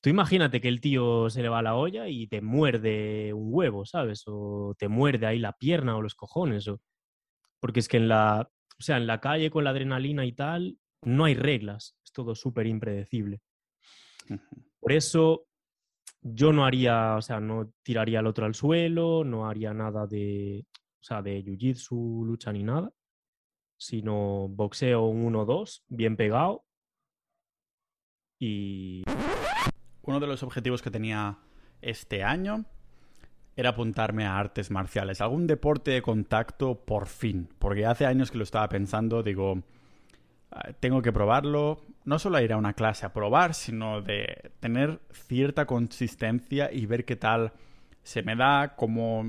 Tú imagínate que el tío se le va a la olla y te muerde un huevo, ¿sabes? O te muerde ahí la pierna o los cojones. O... Porque es que en la, o sea, en la calle con la adrenalina y tal, no hay reglas. Es todo súper impredecible. Por eso yo no haría, o sea, no tiraría al otro al suelo, no haría nada de, o sea, de jiu-jitsu, lucha ni nada, sino boxeo un 1-2, bien pegado. Y... Uno de los objetivos que tenía este año era apuntarme a artes marciales, algún deporte de contacto por fin, porque hace años que lo estaba pensando, digo, ah, tengo que probarlo, no solo ir a una clase a probar, sino de tener cierta consistencia y ver qué tal se me da, cómo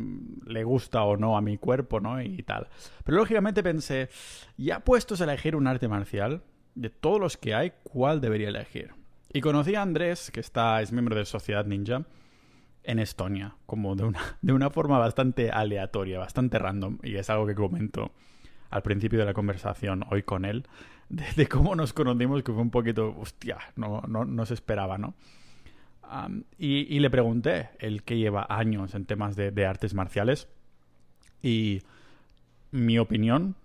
le gusta o no a mi cuerpo, ¿no? Y tal. Pero lógicamente pensé, ya puestos a elegir un arte marcial, de todos los que hay, ¿cuál debería elegir? Y conocí a Andrés, que está, es miembro de Sociedad Ninja, en Estonia, como de una, de una forma bastante aleatoria, bastante random, y es algo que comento al principio de la conversación hoy con él, de, cómo nos conocimos, que fue un poquito, hostia, no, no, se esperaba, ¿no? y, le pregunté, el que lleva años en temas de, artes marciales, y mi opinión,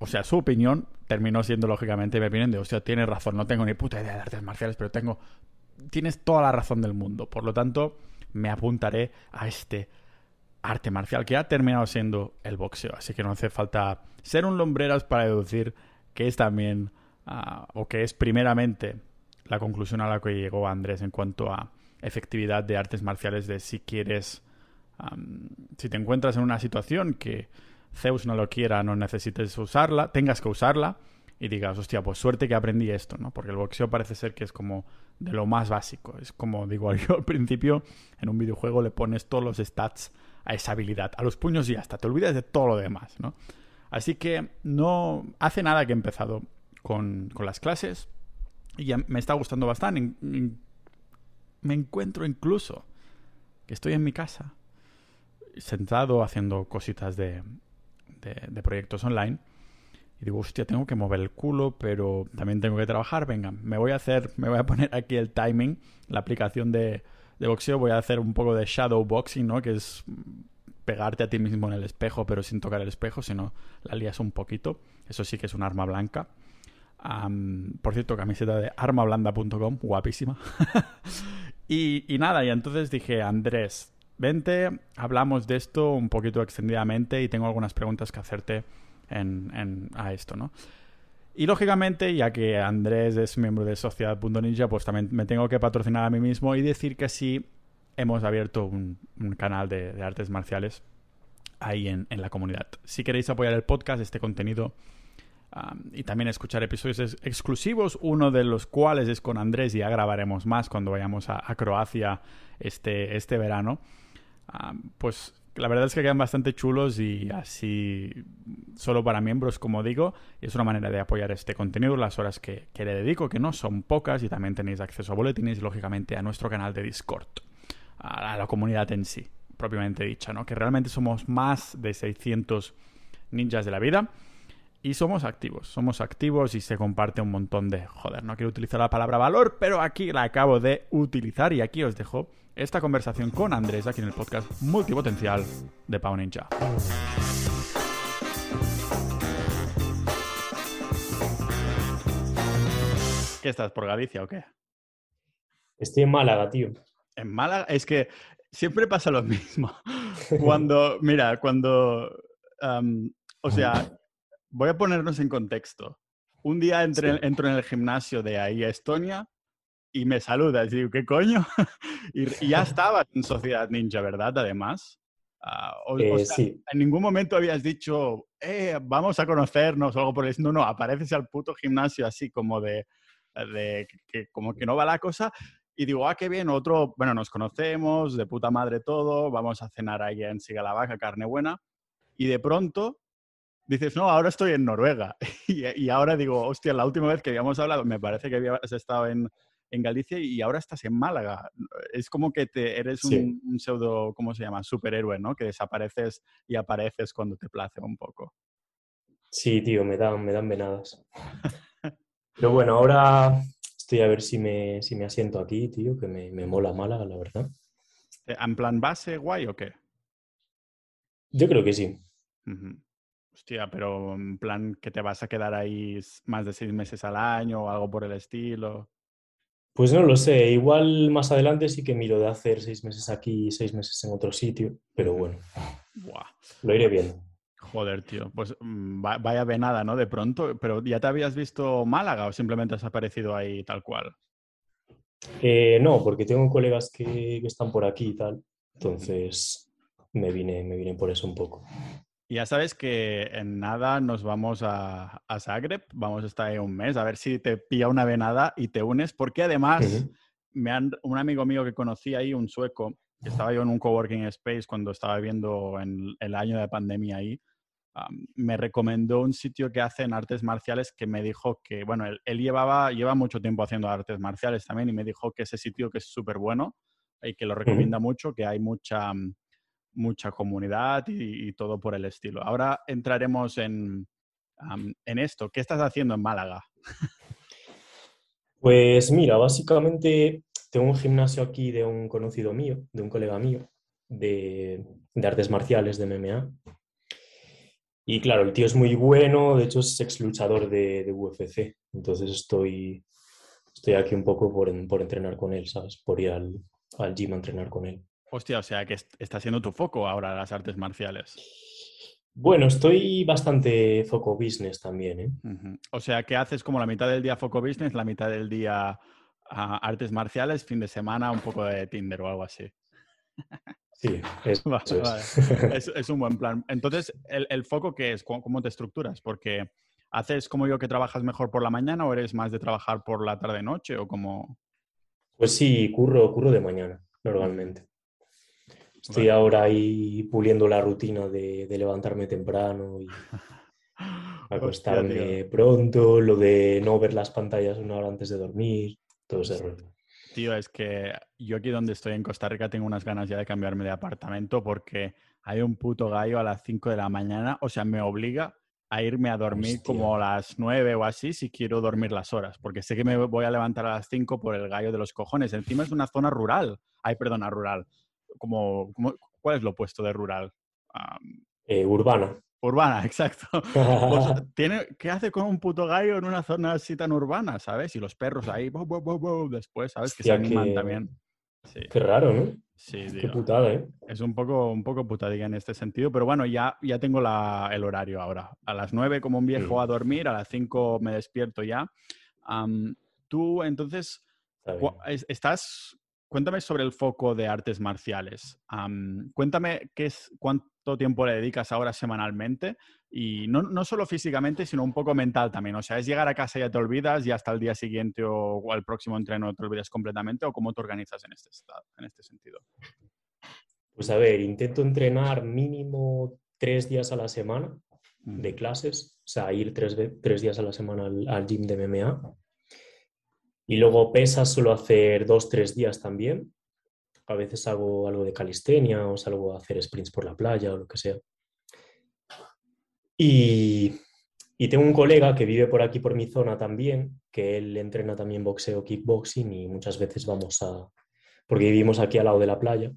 o sea, su opinión terminó siendo lógicamente mi opinión de, hostia, tienes razón, no tengo ni puta idea de artes marciales, pero tengo, tienes toda la razón del mundo. Por lo tanto, me apuntaré a este arte marcial que ha terminado siendo el boxeo. Así que no hace falta ser un lombreras para deducir que es también, ah, o que es primeramente la conclusión a la que llegó Andrés en cuanto a efectividad de artes marciales de si quieres, si te encuentras en una situación que Zeus no lo quiera, no necesites usarla, tengas que usarla y digas, hostia, pues suerte que aprendí esto, ¿no? Porque el boxeo parece ser que es como de lo más básico. Es como digo yo al principio, en un videojuego le pones todos los stats a esa habilidad, a los puños y hasta te olvidas de todo lo demás, ¿no? Así que no hace nada que he empezado con, las clases y ya me está gustando bastante. Me encuentro incluso que estoy en mi casa, sentado haciendo cositas de, de, proyectos online. Y digo, hostia, tengo que mover el culo, pero también tengo que trabajar. Venga, me voy a hacer, me voy a poner aquí el timing, la aplicación de, de boxeo. Voy a hacer un poco de shadow boxing, ¿no? Que es pegarte a ti mismo en el espejo, pero sin tocar el espejo, sino la lías un poquito. Eso sí que es un arma blanca. por cierto, camiseta de armablanda.com, guapísima. y, nada, y entonces dije, Andrés, vente, hablamos de esto un poquito extendidamente y tengo algunas preguntas que hacerte en, a esto, ¿no? Y lógicamente, ya que Andrés es miembro de Sociedad.ninja, pues también me tengo que patrocinar a mí mismo y decir que sí hemos abierto un, canal de, artes marciales ahí en, la comunidad. Si queréis apoyar el podcast, este contenido y también escuchar episodios exclusivos, uno de los cuales es con Andrés y ya grabaremos más cuando vayamos a, Croacia este, este verano, pues la verdad es que quedan bastante chulos y así solo para miembros, como digo, y es una manera de apoyar este contenido, las horas que, que le dedico, que no son pocas, y también tenéis acceso a boletines y lógicamente a nuestro canal de Discord a la comunidad en sí, propiamente dicha, ¿no? Que realmente somos más de 600 ninjas de la vida y somos activos, somos activos y se comparte un montón de... Joder, no quiero utilizar la palabra valor, pero aquí la acabo de utilizar y aquí os dejo esta conversación con Andrés aquí en el podcast multipotencial de Pau Ninja. ¿Qué estás, por Galicia o qué? Estoy en Málaga, tío. En Málaga, es que siempre pasa lo mismo. Cuando, mira, cuando, o sea, voy a ponernos en contexto. Un día entro en el gimnasio de ahí a Estonia y me saludas y digo, ¿qué coño? y, ya estabas en Sociedad Ninja, ¿verdad? Además. Ah, eh, sí. En ningún momento habías dicho, eh, vamos a conocernos o algo por el No, no, apareces al puto gimnasio así como de, de que, como que no va la cosa y digo, ah, qué bien, otro, bueno, nos conocemos, de puta madre todo, vamos a cenar ahí en Vaca, carne buena. Y de pronto dices, no, ahora estoy en Noruega. y, ahora digo, hostia, la última vez que habíamos hablado, me parece que habías estado en, en Galicia y ahora estás en Málaga. Es como que te, eres un, un, pseudo, ¿cómo se llama? Superhéroe, ¿no? Que desapareces y apareces cuando te place un poco. Sí, tío, me dan, me dan venadas. Pero bueno, ahora estoy a ver si me, si me asiento aquí, tío, que me, me mola Málaga, la verdad. Eh, ¿En plan base guay o qué? Yo creo que sí. Hostia, pero en plan que te vas a quedar ahí más de seis meses al año o algo por el estilo. Pues no lo sé, igual más adelante sí que miro de hacer seis meses aquí y seis meses en otro sitio, pero bueno, Buah. lo iré viendo. Joder, tío. Pues mm, va- vaya venada, ¿no? De pronto. Pero ¿ya te habías visto Málaga o simplemente has aparecido ahí tal cual? Eh, no, porque tengo colegas que, que están por aquí y tal, entonces me vine, me vine por eso un poco. Ya sabes que en nada nos vamos a, a Zagreb, vamos a estar ahí un mes, a ver si te pilla una venada y te unes, porque además me han, un amigo mío que conocí ahí, un sueco, que estaba yo en un coworking space cuando estaba viviendo en el año de pandemia ahí, me recomendó un sitio que hacen artes marciales que me dijo que, bueno, él, él llevaba, lleva mucho tiempo haciendo artes marciales también y me dijo que ese sitio que es súper bueno y que lo recomienda mucho, que hay mucha, mm, mucha comunidad y, todo por el estilo. Ahora entraremos en, en esto. ¿Qué estás haciendo en Málaga? Pues mira, básicamente tengo un gimnasio aquí de un conocido mío, de un colega mío, de, artes marciales, de MMA. Y claro, el tío es muy bueno, de hecho es ex luchador de, de UFC. Entonces estoy, estoy aquí un poco por, por entrenar con él, ¿sabes? Por ir al, al gym a entrenar con él. Hostia, o sea que est- está siendo tu foco ahora las artes marciales. Bueno, estoy bastante foco business también, ¿eh? O sea que haces como la mitad del día foco business, la mitad del día ah, artes marciales, fin de semana un poco de Tinder o algo así. Sí, eso Vale, es. vale. Es, es un buen plan. Entonces, ¿el, el foco qué es? ¿Cómo, cómo te estructuras? Porque ¿haces como yo que trabajas mejor por la mañana o eres más de trabajar por la tarde-noche o como... Pues sí, curro, curro de mañana, normalmente. Estoy Vale. ahora ahí puliendo la rutina de, de levantarme temprano y acostarme pronto, lo de no ver las pantallas una hora antes de dormir, todo ese rollo. Tío, es que yo aquí donde estoy en Costa Rica tengo unas ganas ya de cambiarme de apartamento porque hay un puto gallo a las 5 de la mañana, o sea, me obliga a irme a dormir Hostia. como a las 9 o así si quiero dormir las horas, porque sé que me voy a levantar a las 5 por el gallo de los cojones. Encima es una zona rural. Ay, perdona, rural. Como, como- ¿Cuál es lo opuesto de rural? Eh, urbana. urbana, exacto. Pues, tiene, ¿Qué hace con un puto gallo en una zona así tan urbana, sabes? Y los perros ahí, bo, bo, bo, bo, después, ¿sabes? Que se animan qué- también. Sí, Qué raro, ¿no? sí, Qué tío. putada, ¿eh? Es un poco, un poco putadilla en este sentido, pero bueno, ya, ya tengo la- el horario ahora. A las 9 como un viejo a dormir, a las 5 me despierto ya. Tú, entonces, Está Estás, cuéntame sobre el foco de artes marciales. Am, cuéntame qué es, cuánto tiempo le dedicas ahora semanalmente y no, no solo físicamente, sino un poco mental también. O sea, es llegar a casa y ya te olvidas y hasta el día siguiente o, o al próximo entreno te olvidas completamente o cómo te organizas en este, estado, en este sentido. Pues a ver, intento entrenar mínimo tres días a la semana de clases, o sea, ir tres, tres días a la semana al, al gym de MMA. Y luego pesas suelo hacer dos, tres días también. A veces hago algo de calistenia o salgo a hacer sprints por la playa o lo que sea. Y, y tengo un colega que vive por aquí, por mi zona también, que él entrena también boxeo, kickboxing y muchas veces vamos a... Porque vivimos aquí al lado de la playa.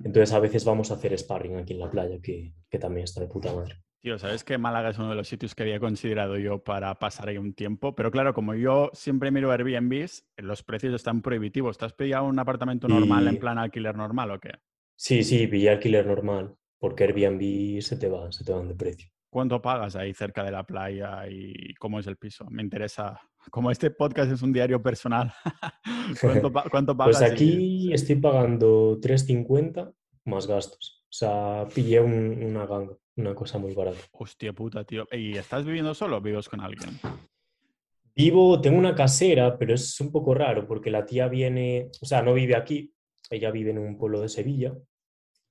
Entonces a veces vamos a hacer sparring aquí en la playa, que, que también está de puta madre. Tío, ¿sabes que Málaga es uno de los sitios que había considerado yo para pasar ahí un tiempo? Pero claro, como yo siempre miro Airbnbs, los precios están prohibitivos. ¿Te has pillado un apartamento normal en plan alquiler normal o qué? Sí, sí, pillé alquiler normal, porque Airbnb se te va, se te van de precio. ¿Cuánto pagas ahí cerca de la playa y cómo es el piso? Me interesa. Como este podcast es un diario personal, ¿cuánto, cuánto pagas? Pues y- aquí estoy pagando 3.50 más gastos. O sea, pillé un- una ganga, una cosa muy barata. Hostia puta, tío. ¿Y estás viviendo solo o vives con alguien? Vivo, tengo una casera, pero es un poco raro porque la tía viene, o sea, no vive aquí, ella vive en un pueblo de Sevilla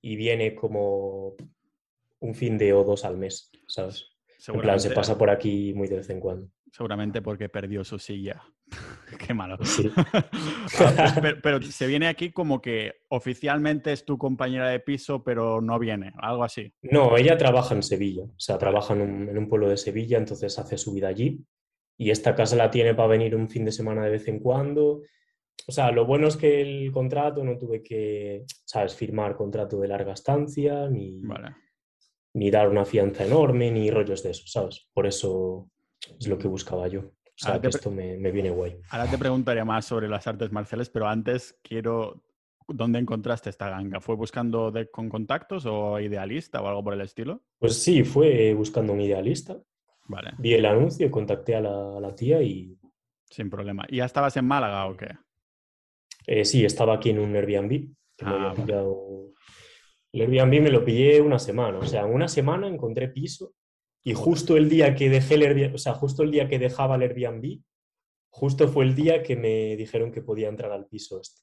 y viene como un fin de o dos al mes, ¿sabes? En plan, se pasa por aquí muy de vez en cuando. seguramente porque perdió su silla. Qué malo. Sí. Ah, pero, pero se viene aquí como que oficialmente es tu compañera de piso, pero no viene, algo así. No, ella trabaja en Sevilla, o sea, trabaja en un, en un pueblo de Sevilla, entonces hace su vida allí y esta casa la tiene para venir un fin de semana de vez en cuando. O sea, lo bueno es que el contrato no tuve que, ¿sabes?, firmar contrato de larga estancia, ni, ni dar una fianza enorme, ni rollos de eso, ¿sabes? Por eso es lo que buscaba yo. O sea, que esto me, me, viene guay. Ahora te preguntaría más sobre las artes marciales, pero antes quiero... ¿Dónde encontraste esta ganga? ¿Fue buscando con contactos o idealista o algo por el estilo? Pues sí, fue buscando un idealista. Vale. Vi el anuncio, contacté a la, la tía y... Sin problema. ¿Y ya estabas en Málaga o qué? Eh, sí, estaba aquí en un Airbnb. Ah, el Airbnb me lo pillé una semana. O sea, en una semana encontré piso y justo el día que dejé el Airbnb, o sea, justo el día que dejaba el Airbnb, justo fue el día que me dijeron que podía entrar al piso este.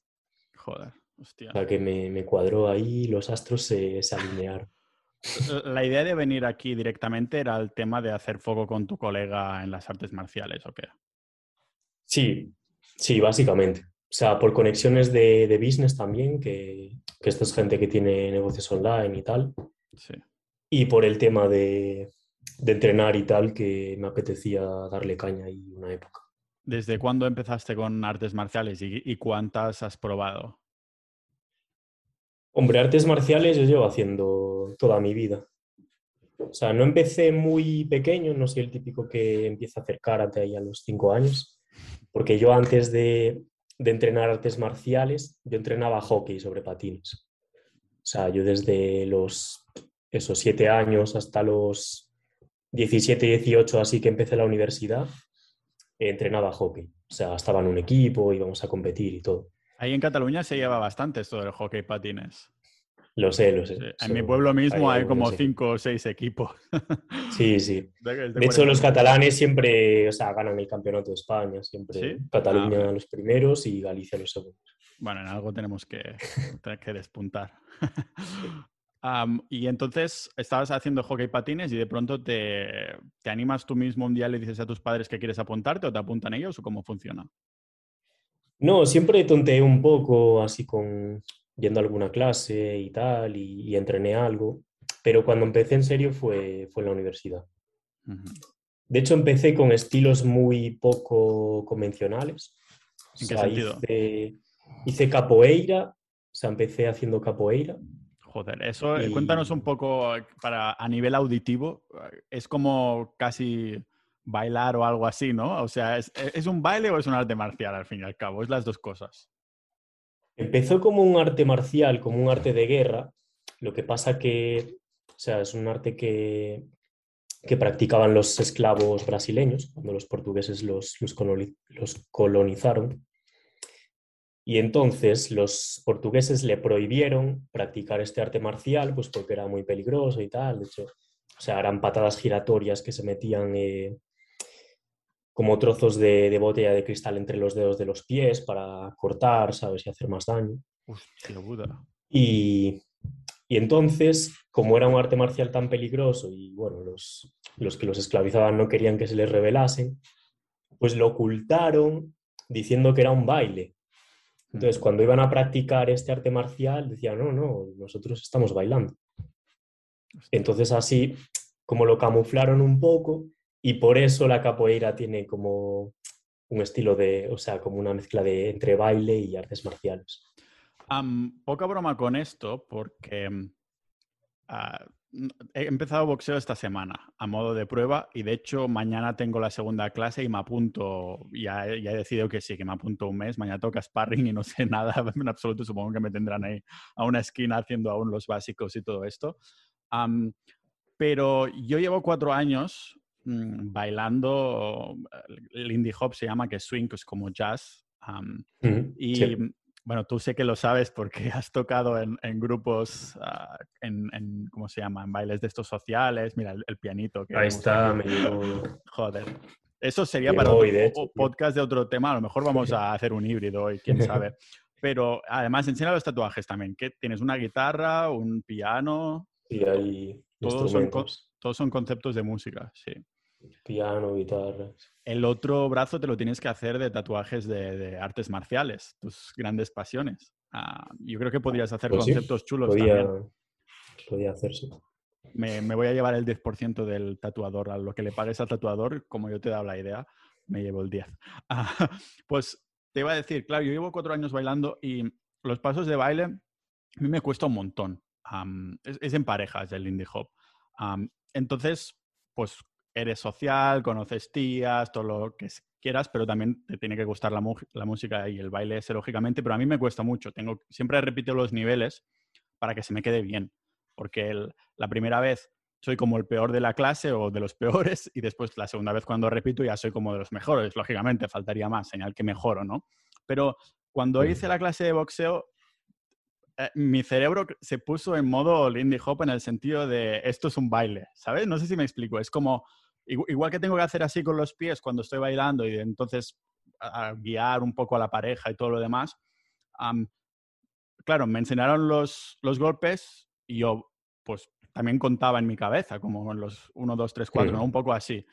Joder, hostia. O sea, que me, me cuadró ahí, los astros se, se alinearon. La idea de venir aquí directamente era el tema de hacer foco con tu colega en las artes marciales, ¿o qué? Sí, sí, básicamente. O sea, por conexiones de, de business también, que, que esto es gente que tiene negocios online y tal. Sí. Y por el tema de, de entrenar y tal, que me apetecía darle caña ahí una época. ¿Desde cuándo empezaste con artes marciales y, cuántas has probado? Hombre, artes marciales yo llevo haciendo toda mi vida. O sea, no empecé muy pequeño, no soy el típico que empieza a hacer karate ahí a los cinco años, porque yo antes de, de entrenar artes marciales, yo entrenaba hockey sobre patines. O sea, yo desde los esos siete años hasta los 17, 18, así que empecé la universidad, entrenaba hockey. O sea, estaba en un equipo, íbamos a competir y todo. Ahí en Cataluña se lleva bastante esto del hockey patines. Lo sé, lo sé. En mi pueblo mismo hay, como cinco o seis equipos. Sí, sí. De, hecho, los catalanes siempre, o sea, ganan el campeonato de España, siempre. Cataluña ah, los primeros y Galicia los segundos. Bueno, en algo tenemos que, que despuntar y entonces estabas haciendo hockey patines y de pronto te, te, animas tú mismo un día y le dices a tus padres que quieres apuntarte o te apuntan ellos o cómo funciona? No, siempre tonteé un poco así con yendo a alguna clase y tal y, entrené algo, pero cuando empecé en serio fue, fue en la universidad. De hecho, empecé con estilos muy poco convencionales. ¿En qué sentido? Hice, hice capoeira, o sea, empecé haciendo capoeira Joder, eso, eh, cuéntanos un poco eh, para a nivel auditivo, eh, es como casi bailar o algo así, ¿no? O sea, ¿es, ¿es, un baile o es un arte marcial al fin y al cabo? Es las dos cosas. Empezó como un arte marcial, como un arte de guerra, lo que pasa que, o sea, es un arte que, que practicaban los esclavos brasileños cuando los portugueses los, los colonizaron. Y entonces los portugueses le prohibieron practicar este arte marcial, pues porque era muy peligroso y tal. De hecho, o sea, eran patadas giratorias que se metían eh, como trozos de, botella de cristal entre los dedos de los pies para cortar, ¿sabes? Y hacer más daño. Y, y entonces, como era un arte marcial tan peligroso y bueno, los, los que los esclavizaban no querían que se les revelasen, pues lo ocultaron diciendo que era un baile entonces, cuando iban a practicar este arte marcial, decían, no, no, nosotros estamos bailando. Entonces, así como lo camuflaron un poco, y por eso la capoeira tiene como un estilo de, o sea, como una mezcla de entre baile y artes marciales. poca broma con esto, porque ah, He empezado boxeo esta semana a modo de prueba y de hecho mañana tengo la segunda clase y me apunto, ya, ya he decidido que sí, que me apunto un mes, mañana toca sparring y no sé nada en absoluto, supongo que me tendrán ahí a una esquina haciendo aún los básicos y todo esto. pero yo llevo cuatro años mm, bailando, el indie hop se llama, que es swing, que es como jazz. y bueno, tú sé que lo sabes porque has tocado en, grupos, ah, en, ¿cómo se llama? En bailes de estos sociales. Mira, el, pianito. Que Ahí está, me Joder. Eso sería para un podcast de otro tema. A lo mejor vamos a hacer un híbrido hoy, quién sabe. Pero además, enseña los tatuajes también. ¿Qué? ¿Tienes una guitarra, un piano? Sí, hay todos son, todos son conceptos de música, sí. Piano, guitarra. El otro brazo te lo tienes que hacer de tatuajes de, artes marciales, tus grandes pasiones. Ah, yo creo que podrías hacer pues conceptos chulos podía, también. Podría hacerse. Me, me, voy a llevar el 10% del tatuador. A lo que le pagues al tatuador, como yo te he dado la idea, me llevo el 10. Ah, pues te iba a decir, claro, yo llevo cuatro años bailando y los pasos de baile a mí me cuesta un montón. es, en parejas el Lindy Hop. entonces, pues eres social, conoces tías, todo lo que quieras, pero también te tiene que gustar la, música y el baile ese, lógicamente, pero a mí me cuesta mucho. Tengo, siempre repito los niveles para que se me quede bien, porque la primera vez soy como el peor de la clase o de los peores y después la segunda vez cuando repito ya soy como de los mejores, lógicamente, faltaría más, señal que mejoro, ¿no? Pero cuando hice la clase de boxeo, eh, mi cerebro se puso en modo Lindy Hop en el sentido de esto es un baile, ¿sabes? No sé si me explico, es como igual que tengo que hacer así con los pies cuando estoy bailando y entonces guiar un poco a la pareja y todo lo demás. claro, me enseñaron los, los golpes y yo pues también contaba en mi cabeza, como en los 1, 2, 3, 4, un poco así.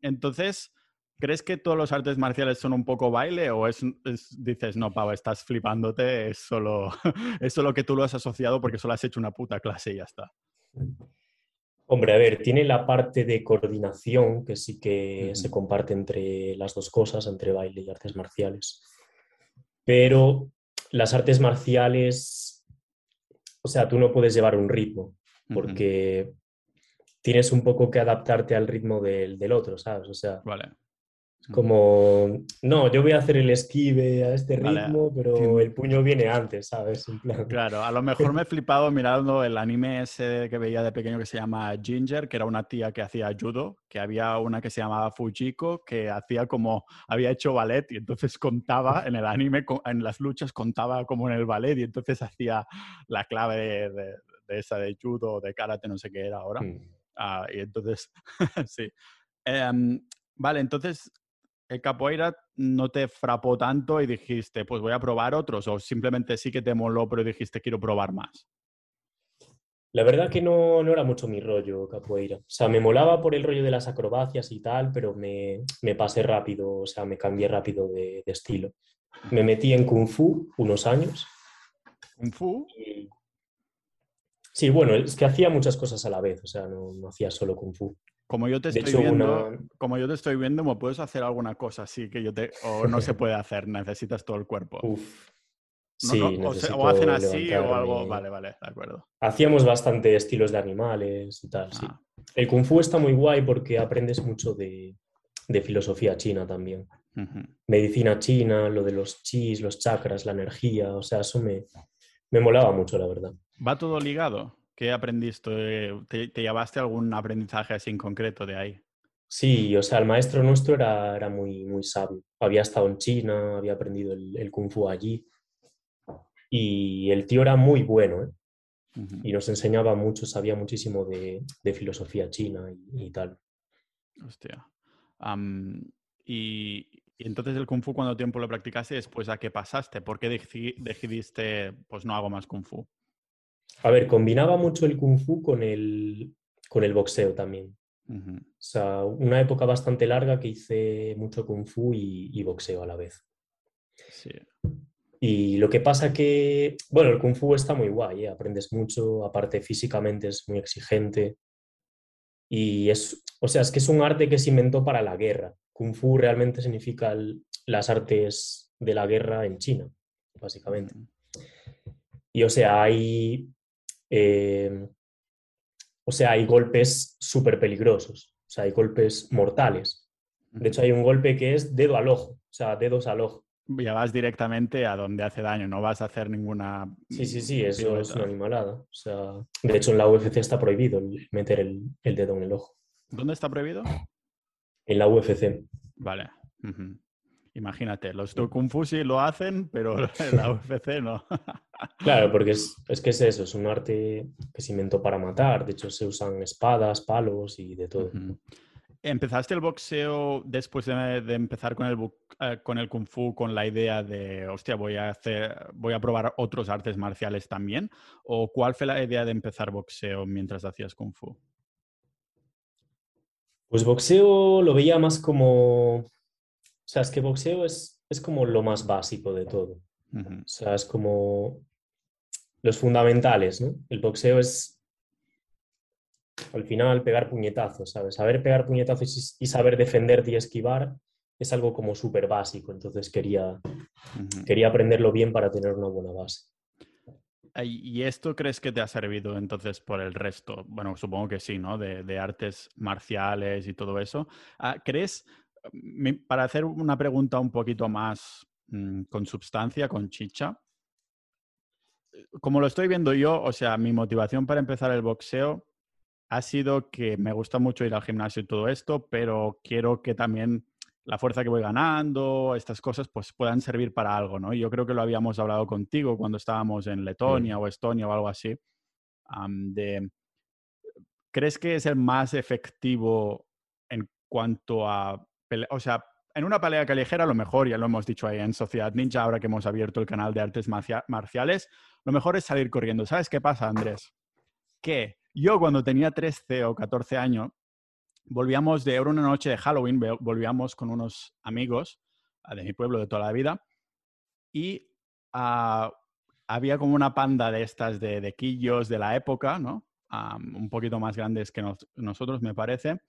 entonces, ¿crees que todos los artes marciales son un poco baile o es, dices, no, Pau, estás flipándote, es solo, es solo que tú lo has asociado porque solo has hecho una puta clase y ya está? Hombre, a ver, tiene la parte de coordinación que sí que se comparte entre las dos cosas, entre baile y artes marciales. Pero las artes marciales, o sea, tú no puedes llevar un ritmo porque tienes un poco que adaptarte al ritmo del, del otro, ¿sabes? O sea, vale. Como, no, yo voy a hacer el esquive a este ritmo, pero el puño viene antes, ¿sabes? Claro, a lo mejor me he flipado mirando el anime ese que veía de pequeño que se llama Ginger, que era una tía que hacía judo, que había una que se llamaba Fujiko, que hacía como, había hecho ballet y entonces contaba en el anime, en las luchas contaba como en el ballet y entonces hacía la clave de, esa de judo, de karate, no sé qué era ahora. Hmm. Ah, y entonces, sí. Em, vale, entonces el capoeira no te frapó tanto y dijiste, pues voy a probar otros, o simplemente sí que te moló, pero dijiste, quiero probar más? La verdad que no, no era mucho mi rollo capoeira. O sea, me molaba por el rollo de las acrobacias y tal, pero me, me pasé rápido, o sea, me cambié rápido de, estilo. Me metí en Kung Fu unos años. ¿Kung Fu? Sí, bueno, es que hacía muchas cosas a la vez, o sea, no, no hacía solo Kung Fu. Como yo te estoy viendo, como yo te estoy viendo, ¿me puedes hacer alguna cosa así que yo te o no se puede hacer? Necesitas todo el cuerpo. Uf. sí, o, hacen así o algo. Vale, vale, de acuerdo. Hacíamos bastante estilos de animales y tal, sí. Ah. El kung fu está muy guay porque aprendes mucho de, filosofía china también. Medicina china, lo de los chis, los chakras, la energía, o sea, eso me, me molaba mucho, la verdad. ¿Va todo ligado? ¿Qué aprendiste? ¿Te, llevaste algún aprendizaje así en concreto de ahí? Sí, o sea, el maestro nuestro era, era muy, muy sabio. Había estado en China, había aprendido el, kung fu allí. Y el tío era muy bueno, ¿eh? Y nos enseñaba mucho, sabía muchísimo de, filosofía china y, tal. Hostia. y, entonces el kung fu, ¿cuánto tiempo lo practicaste después a qué pasaste? ¿Por qué decidiste, pues no hago más kung fu? A ver, combinaba mucho el kung fu con el, con el boxeo también. O sea, una época bastante larga que hice mucho kung fu y, boxeo a la vez. Sí. Y lo que pasa que, bueno, el kung fu está muy guay, ¿eh? aprendes mucho, aparte físicamente es muy exigente. Y es, o sea, es que es un arte que se inventó para la guerra. Kung fu realmente significa las artes de la guerra en China, básicamente. Y o sea, hay eh, o sea, hay golpes súper peligrosos, o sea, hay golpes mortales. De hecho, hay un golpe que es dedo al ojo, o sea, dedos al ojo. Ya vas directamente a donde hace daño, no vas a hacer ninguna... Sí, sí, sí, eso es una animalada. O sea, de hecho, en la UFC está prohibido meter el, dedo en el ojo. ¿Dónde está prohibido? En la UFC. Vale. Imagínate, los de Kung Fu sí lo hacen, pero la UFC no. claro, porque es, que es eso, es un arte que se inventó para matar. De hecho, se usan espadas, palos y de todo. ¿Empezaste el boxeo después de, empezar con el, eh, con el Kung Fu con la idea de, hostia, voy a, hacer, voy a probar otros artes marciales también? ¿O cuál fue la idea de empezar boxeo mientras hacías Kung Fu? Pues boxeo lo veía más como sea, es que boxeo es, es como lo más básico de todo. O sea, es como los fundamentales, ¿no? El boxeo es, al final, pegar puñetazos, ¿sabes? Saber pegar puñetazos y, saber defenderte y esquivar es algo como súper básico, entonces quería, quería aprenderlo bien para tener una buena base. ¿Y esto crees que te ha servido entonces por el resto? Bueno, supongo que sí, ¿no? De, de artes marciales y todo eso. Ah, ¿Crees, para hacer una pregunta un poquito más mm, con substancia, con chicha, eh, como lo estoy viendo yo, o sea, mi motivación para empezar el boxeo ha sido que me gusta mucho ir al gimnasio y todo esto, pero quiero que también la fuerza que voy ganando, estas cosas, pues puedan servir para algo, ¿no? Yo creo que lo habíamos hablado contigo cuando estábamos en Letonia o Estonia o algo así, de, ¿crees que es el más efectivo en cuanto a, o sea, en una pelea callejera lo mejor, ya lo hemos dicho ahí en Sociedad Ninja, ahora que hemos abierto el canal de artes marcia- marciales, lo mejor es salir corriendo. ¿Sabes qué pasa, Andrés? Que yo cuando tenía 13 o 14 años, volvíamos de una noche de Halloween, volvíamos con unos amigos ah, de mi pueblo de toda la vida y ah, había como una panda de estas de, de quillos de la época, ¿no? Am, un poquito más grandes que nos- nosotros, me parece.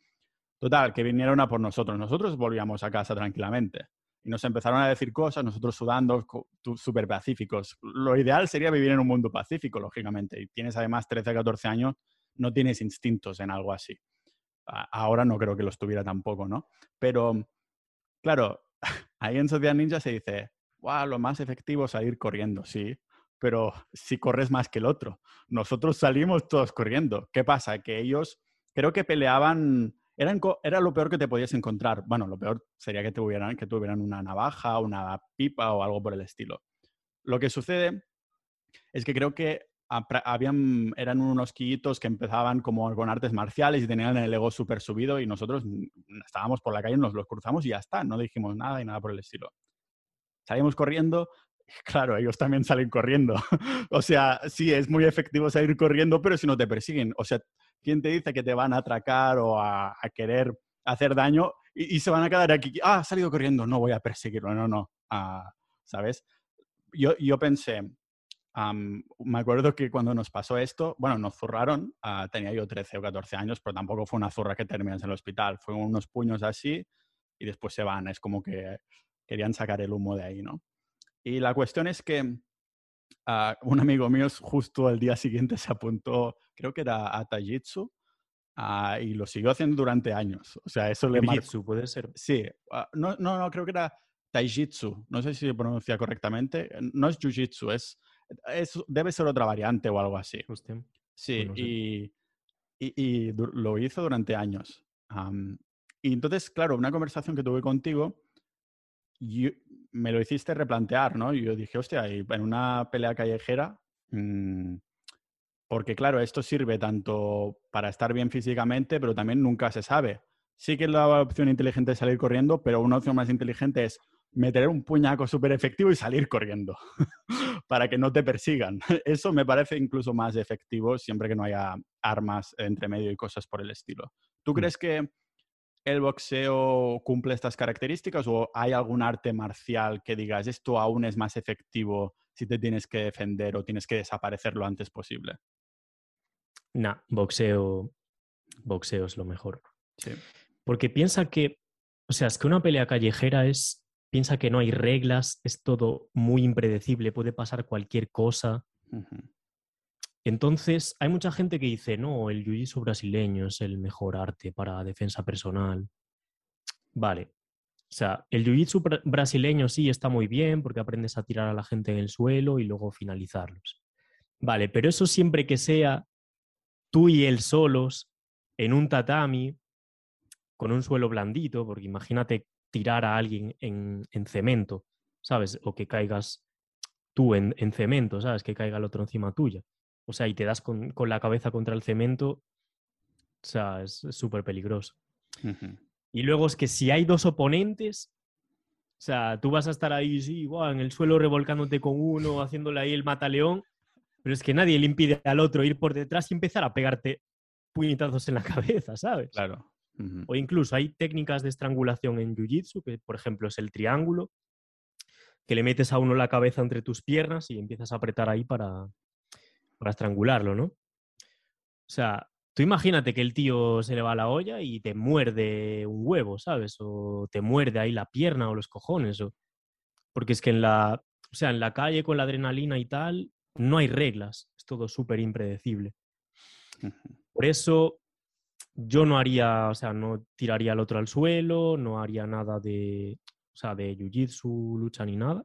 Total, que vinieron a por nosotros. Nosotros volvíamos a casa tranquilamente. Y nos empezaron a decir cosas, nosotros sudando, súper pacíficos. Lo ideal sería vivir en un mundo pacífico, lógicamente. Y tienes además 13, 14 años, no tienes instintos en algo así. Ahora no creo que los tuviera tampoco, ¿no? Pero, claro, ahí en Sociedad Ninja se dice, wow, lo más efectivo es salir corriendo, sí, pero si corres más que el otro. Nosotros salimos todos corriendo. ¿Qué pasa? Que ellos creo que peleaban, eran, era lo peor que te podías encontrar. Bueno, lo peor sería que tuvieran, que tuvieran una navaja, una pipa o algo por el estilo. Lo que sucede es que creo que habían, eran unos quillitos que empezaban como con artes marciales y tenían el ego súper subido y nosotros estábamos por la calle, nos los cruzamos y ya está, no dijimos nada y nada por el estilo. Salimos corriendo, claro, ellos también salen corriendo. o sea, sí, es muy efectivo salir corriendo, pero si no te persiguen, o sea, ¿quién te dice que te van a atracar o a, a querer hacer daño y, y se van a quedar aquí? Ah, ha salido corriendo, no voy a perseguirlo, no, no, ¿sabes? Yo, yo pensé, Am, me acuerdo que cuando nos pasó esto, bueno, nos zurraron, ah, tenía yo 13 o 14 años, pero tampoco fue una zurra que terminas en el hospital, fue unos puños así y después se van, es como que querían sacar el humo de ahí, ¿no? Y la cuestión es que ah, un amigo mío justo el día siguiente se apuntó, creo que era a Taijitsu, ah, y lo siguió haciendo durante años, o sea, eso le marcó. Puede ser. Sí, ah, no, no, no, creo que era Taijitsu, no sé si se pronuncia correctamente, no es Jiu-Jitsu, es, es, debe ser otra variante o algo así. Hostia. Sí, Pues sé. y, y- lo hizo durante años. Am, y entonces, claro, una conversación que tuve contigo, yo- me lo hiciste replantear, ¿no? Y yo dije, hostia, y en una pelea callejera, mm, porque claro, esto sirve tanto para estar bien físicamente, pero también nunca se sabe. Sí que la opción inteligente es salir corriendo, pero una opción más inteligente es meter un puñaco súper efectivo y salir corriendo para que no te persigan. Eso me parece incluso más efectivo siempre que no haya armas entre medio y cosas por el estilo. ¿Tú Mm. crees que el boxeo cumple estas características o hay algún arte marcial que digas esto aún es más efectivo si te tienes que defender o tienes que desaparecer lo antes posible? Nah, boxeo, boxeo es lo mejor. Sí. Porque piensa que, o sea, es que una pelea callejera es, piensa que no hay reglas, es todo muy impredecible, puede pasar cualquier cosa. Entonces, hay mucha gente que dice, no, el jiu-jitsu brasileño es el mejor arte para defensa personal. Vale. O sea, el jiu-jitsu bra- brasileño sí está muy bien porque aprendes a tirar a la gente en el suelo y luego finalizarlos. Vale, pero eso siempre que sea tú y él solos en un tatami con un suelo blandito, porque imagínate tirar a alguien en, en cemento, ¿sabes? O que caigas tú en, en cemento, ¿sabes? Que caiga el otro encima tuya. O sea, y te das con, con la cabeza contra el cemento, o sea, es súper peligroso. Y luego es que si hay dos oponentes, o sea, tú vas a estar ahí, sí, guau, en el suelo revolcándote con uno, haciéndole ahí el mataleón, pero es que nadie le impide al otro ir por detrás y empezar a pegarte puñetazos en la cabeza, ¿sabes? Claro. Ujú. O incluso hay técnicas de estrangulación en Jiu-Jitsu, que por ejemplo es el triángulo, que le metes a uno la cabeza entre tus piernas y empiezas a apretar ahí para, para estrangularlo, ¿no? O sea, Tú imagínate que el tío se le va a la olla y te muerde un huevo, ¿sabes? O te muerde ahí la pierna o los cojones. O... Porque es que en la, o sea, en la calle con la adrenalina y tal, no hay reglas. Es todo súper impredecible. Por eso yo no haría, o sea, no tiraría al otro al suelo, no haría nada de, o sea, de jiu-jitsu, lucha ni nada,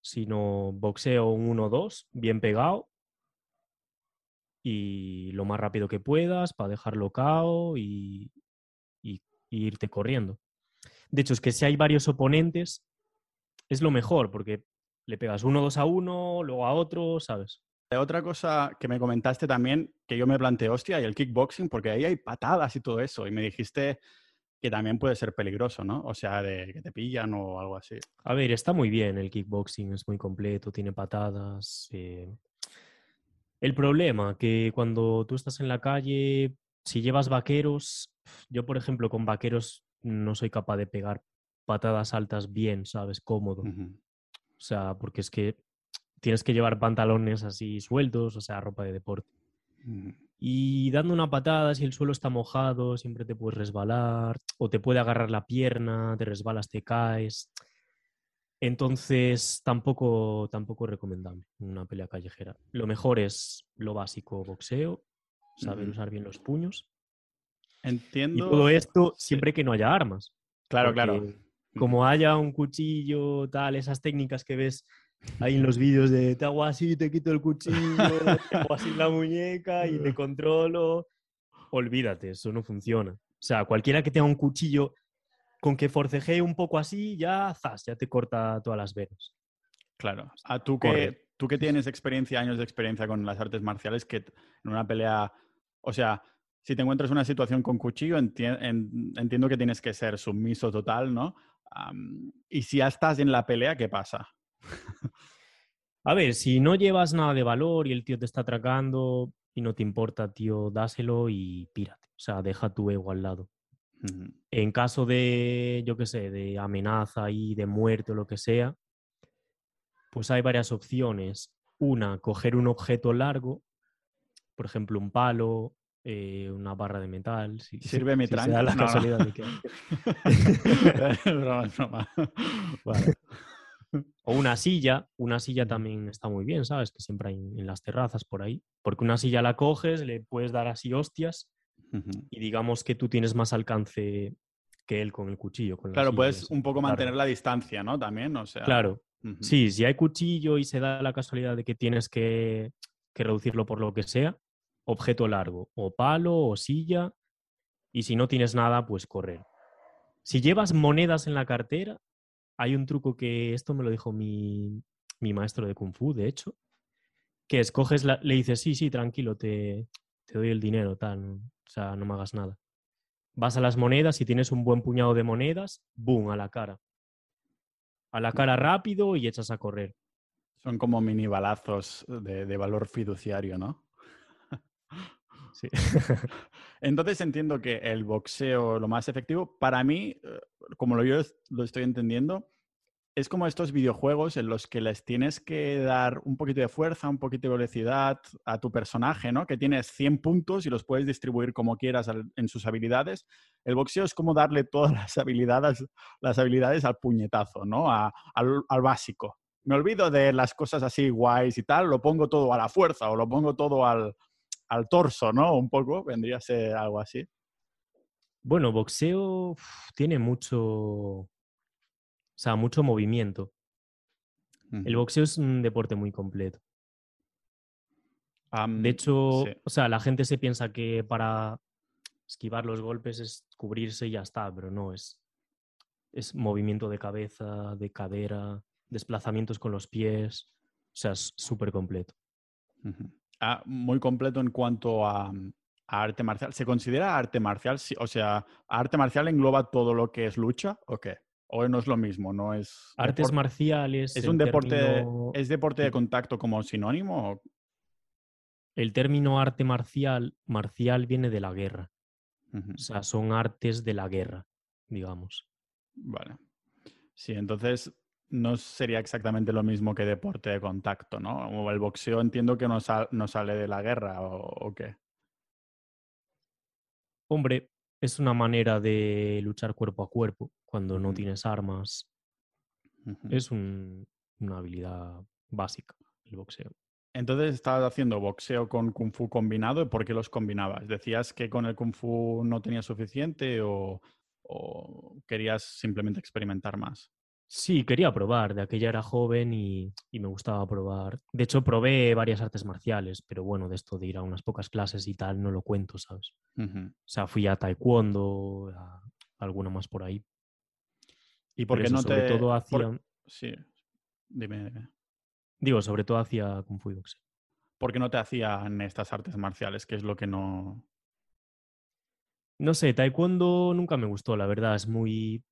sino boxeo un 1-2, bien pegado, y lo más rápido que puedas para dejarlo cao y, y, irte corriendo. De hecho, es que si hay varios oponentes, es lo mejor, porque le pegas uno, dos a uno, luego a otro, ¿sabes? Otra cosa que me comentaste también, que yo me planteé, hostia, y el kickboxing, porque ahí hay patadas y todo eso, y me dijiste que también puede ser peligroso, ¿no? O sea, de que te pillan o algo así. A ver, está muy bien el kickboxing, es muy completo, tiene patadas. Eh, el problema, que cuando tú estás en la calle, si llevas vaqueros, yo por ejemplo con vaqueros no soy capaz de pegar patadas altas bien, ¿sabes? Cómodo. O sea, porque es que tienes que llevar pantalones así sueltos, o sea, ropa de deporte. Y dando una patada, si el suelo está mojado, siempre te puedes resbalar, o te puede agarrar la pierna, te resbalas, te caes. Entonces, tampoco, tampoco recomendable una pelea callejera. Lo mejor es lo básico, boxeo, saber usar bien los puños. Entiendo. Y todo esto siempre que no haya armas. Claro, claro. Como haya un cuchillo, tal, esas técnicas que ves ahí en los vídeos de te hago así, te quito el cuchillo, te hago así la muñeca y te controlo. Olvídate, eso no funciona. O sea, cualquiera que tenga un cuchillo con que forcejee un poco así, ya, zas, ya te corta todas las venas. Claro. A tú que, tú que tienes experiencia, años de experiencia con las artes marciales, que en una pelea, o sea, si te encuentras en una situación con cuchillo, entiendo que tienes que ser sumiso total, ¿no? y si ya estás en la pelea, ¿qué pasa? A ver, si no llevas nada de valor y el tío te está atracando y no te importa, tío, dáselo y pírate. O sea, deja tu ego al lado. En caso de, yo qué sé, de amenaza y de muerte o lo que sea, pues hay varias opciones. Una, coger un objeto largo, por ejemplo, un palo, eh, una barra de metal. Si, ¿Sirve mi tranca? la casualidad de que... O una silla, una silla también está muy bien, ¿sabes? Que siempre hay en las terrazas por ahí. Porque una silla la coges, le puedes dar así hostias y digamos que tú tienes más alcance que él con el cuchillo. claro, puedes un poco mantener la distancia, ¿no? También, o sea. Claro. Sí, si hay cuchillo y se da la casualidad de que tienes que, que reducirlo por lo que sea, objeto largo, o palo, o silla, y si no tienes nada, pues correr. Si llevas monedas en la cartera, hay un truco que esto me lo dijo mi, mi maestro de Kung Fu, de hecho, que escoges, la, le dices, sí, sí, tranquilo, te, te doy el dinero, tal. O sea, no me hagas nada. Vas a las monedas y tienes un buen puñado de monedas, ¡boom! a la cara. A la cara rápido y echas a correr. Son como mini balazos de, valor fiduciario, ¿no? Sí. Entonces entiendo que el boxeo, lo más efectivo, para mí, eh, como lo yo lo estoy entendiendo, es como estos videojuegos en los que les tienes que dar un poquito de fuerza, un poquito de velocidad a tu personaje, ¿no? Que tienes 100 puntos y los puedes distribuir como quieras en sus habilidades. El boxeo es como darle todas las habilidades, las habilidades al puñetazo, ¿no? al, básico. Me olvido de las cosas así guays y tal, lo pongo todo a la fuerza o lo pongo todo al, al torso, ¿no? Un poco, vendría a ser algo así. Bueno, boxeo tiene mucho, o sea, mucho movimiento. El boxeo es un deporte muy completo. de hecho, o sea, la gente se piensa que para esquivar los golpes es cubrirse y ya está, pero no, es, es movimiento de cabeza, de cadera, desplazamientos con los pies, o sea, es súper completo. Ah, muy completo en cuanto a, a, arte marcial. ¿Se considera arte marcial? O sea, ¿arte marcial engloba todo lo que es lucha o qué? ¿O no es lo mismo? ¿No es Artes marciales. ¿Es un deporte, ¿Es deporte de contacto como sinónimo? El término arte marcial, marcial viene de la guerra. O sea, son artes de la guerra, digamos. Vale. Sí, entonces no sería exactamente lo mismo que deporte de contacto, ¿no? O el boxeo entiendo que no, no sale de la guerra, ¿o, qué? Hombre, es una manera de luchar cuerpo a cuerpo cuando no tienes armas. Es un- una habilidad básica, el boxeo. Entonces estabas haciendo boxeo con kung fu combinado. ¿y ¿Por qué los combinabas? ¿Decías que con el kung fu no tenías suficiente o, o querías simplemente experimentar más? Sí, quería probar. De aquella era joven y, y me gustaba probar. De hecho, probé varias artes marciales, pero bueno, de esto de ir a unas pocas clases y tal, no lo cuento, ¿sabes? O sea, fui a taekwondo, a alguna más por ahí. ¿Y por qué eso, no sobre te...? todo por- hacía, Sí, dime, dime. digo, sobre todo hacía kung fu y boxeo. ¿Por qué no te hacían estas artes marciales? ¿Qué es lo que no...? No sé, taekwondo nunca me gustó, la verdad. Es muy,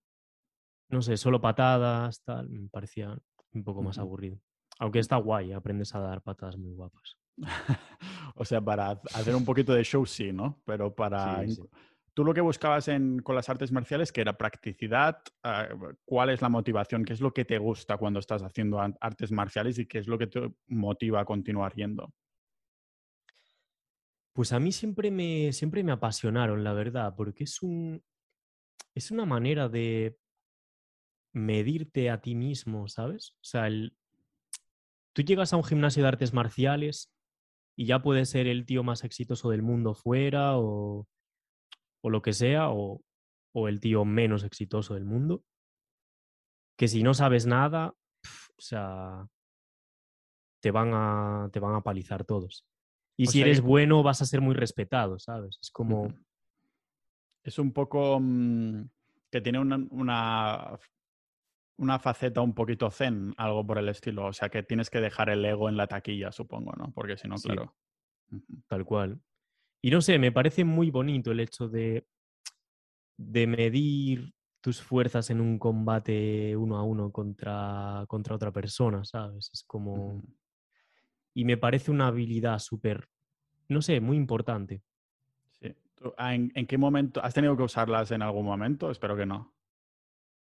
no sé, solo patadas, tal. Me parecía un poco más aburrido. Aunque está guay, aprendes a dar patadas muy guapas. o sea, para hacer un poquito de show sí, ¿no? Pero para... Sí, sí. Tú lo que buscabas en, con las artes marciales, que era practicidad, ah, ¿cuál es la motivación? ¿Qué es lo que te gusta cuando estás haciendo artes marciales y qué es lo que te motiva a continuar yendo? Pues a mí siempre me, siempre me apasionaron, la verdad, porque es un, es una manera de medirte a ti mismo, ¿sabes? O sea, el- tú llegas a un gimnasio de artes marciales y ya puedes ser el tío más exitoso del mundo fuera o, o lo que sea, o, o el tío menos exitoso del mundo, que si no sabes nada, pf, o sea, te van a, te van a palizar todos. Y O si eres que- bueno, vas a ser muy respetado, ¿sabes? Es como... Es un poco mm, que tiene una, una, una faceta un poquito zen, algo por el estilo. O sea, que tienes que dejar el ego en la taquilla, supongo, ¿no? Porque si no, Sí. claro. Tal cual. Y no sé, me parece muy bonito el hecho de, de medir tus fuerzas en un combate uno a uno contra, contra otra persona, ¿sabes? Es como... Y me parece una habilidad súper, no sé, muy importante. Sí. ¿Tú, ah, ¿En, en qué momento? ¿Has tenido que usarlas en algún momento? Espero que no.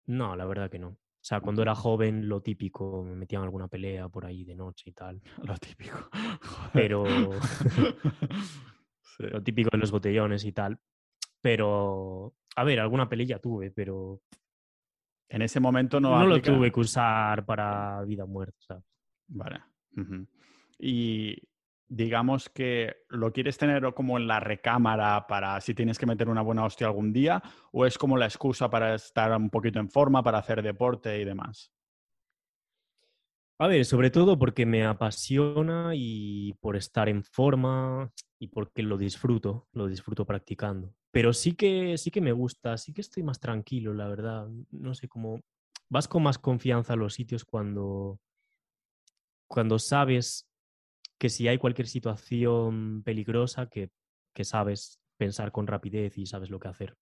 No, la verdad que no. O sea, cuando era joven, lo típico, me metían alguna pelea por ahí de noche y tal. Lo típico. Pero Sí. lo típico de los botellones y tal. Pero, a ver, alguna pelea tuve, pero En ese momento no, no, lo tuve que usar para vida o muerte, ¿sabes? Vale. Y digamos que lo quieres tener como en la recámara para si tienes que meter una buena hostia algún día, o es como la excusa para estar un poquito en forma, para hacer deporte y demás. A ver, sobre todo porque me apasiona y por estar en forma y porque lo disfruto, lo disfruto practicando. Pero sí que sí que me gusta, sí que estoy más tranquilo, la verdad. No sé cómo vas con más confianza a los sitios cuando cuando sabes que si hay cualquier situación peligrosa que, que sabes pensar con rapidez y sabes lo que hacer.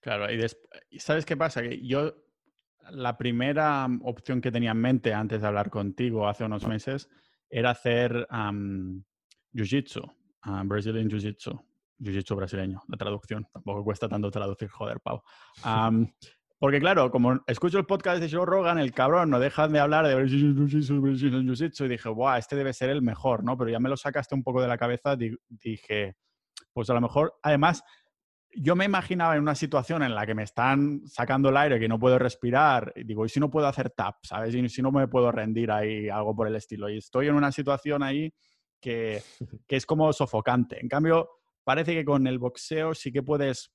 Claro, y, ¿sabes qué pasa? Que yo, la primera mm, opción que tenía en mente antes de hablar contigo hace unos meses era hacer am, Jiu-Jitsu, ah, Brazilian Jiu-Jitsu, Jiu-Jitsu brasileño, la traducción. Tampoco cuesta tanto traducir, joder, Pau. Am, porque claro, como escucho el podcast de Joe Rogan, el cabrón no deja de hablar de Jiu-Jitsu, y dije, guau, este debe ser el mejor, ¿no? Pero ya me lo sacaste un poco de la cabeza, di- dije, pues a lo mejor, además, yo me imaginaba en una situación en la que me están sacando el aire, que no puedo respirar, y digo, ¿y si no puedo hacer tap? ¿Sabes? Y si no me puedo rendir ahí, algo por el estilo. Y estoy en una situación ahí que, que es como sofocante. En cambio, parece que con el boxeo sí que puedes,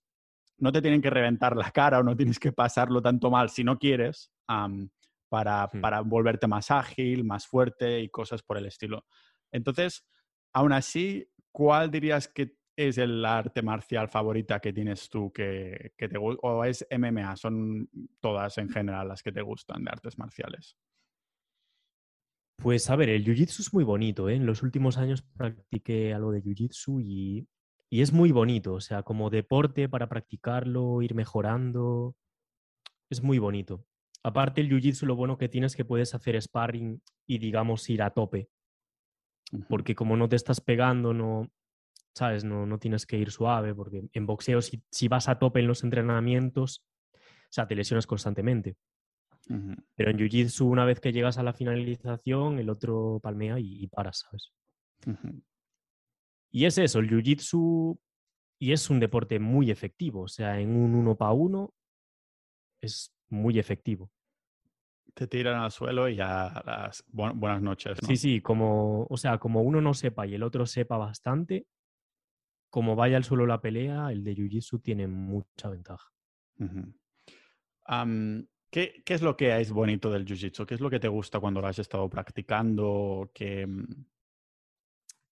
no te tienen que reventar la cara o no tienes que pasarlo tanto mal si no quieres, para, Hmm. para volverte más ágil, más fuerte y cosas por el estilo. Entonces, aún así, ¿cuál dirías que es el arte marcial favorita que tienes tú que, que te gu- o es MMA? Son todas en general las que te gustan de artes marciales. Pues a ver, el jiu-jitsu es muy bonito, ¿eh? En los últimos años practiqué algo de jiu-jitsu y, y es muy bonito, o sea, como deporte para practicarlo, ir mejorando, es muy bonito. Aparte el jiu-jitsu lo bueno que tienes es que puedes hacer sparring y digamos ir a tope, porque como no te estás pegando, no, sabes, no, no tienes que ir suave, porque en boxeo si, si vas a tope en los entrenamientos, o sea, te lesionas constantemente. Pero en Jiu-Jitsu, una vez que llegas a la finalización, el otro palmea y, y paras, ¿sabes? Ujú. Y es eso, el Jiu-Jitsu y es un deporte muy efectivo. O sea, en un uno para uno es muy efectivo. Te tiran al suelo y ya las buenas noches. Sí, sí, como, o sea, como uno no sepa y el otro sepa bastante, como vaya al suelo la pelea, el de Jiu-Jitsu tiene mucha ventaja. ¿qué, es lo que es bonito del Jiu-Jitsu? ¿Qué es lo que te gusta cuando lo has estado practicando? Mm?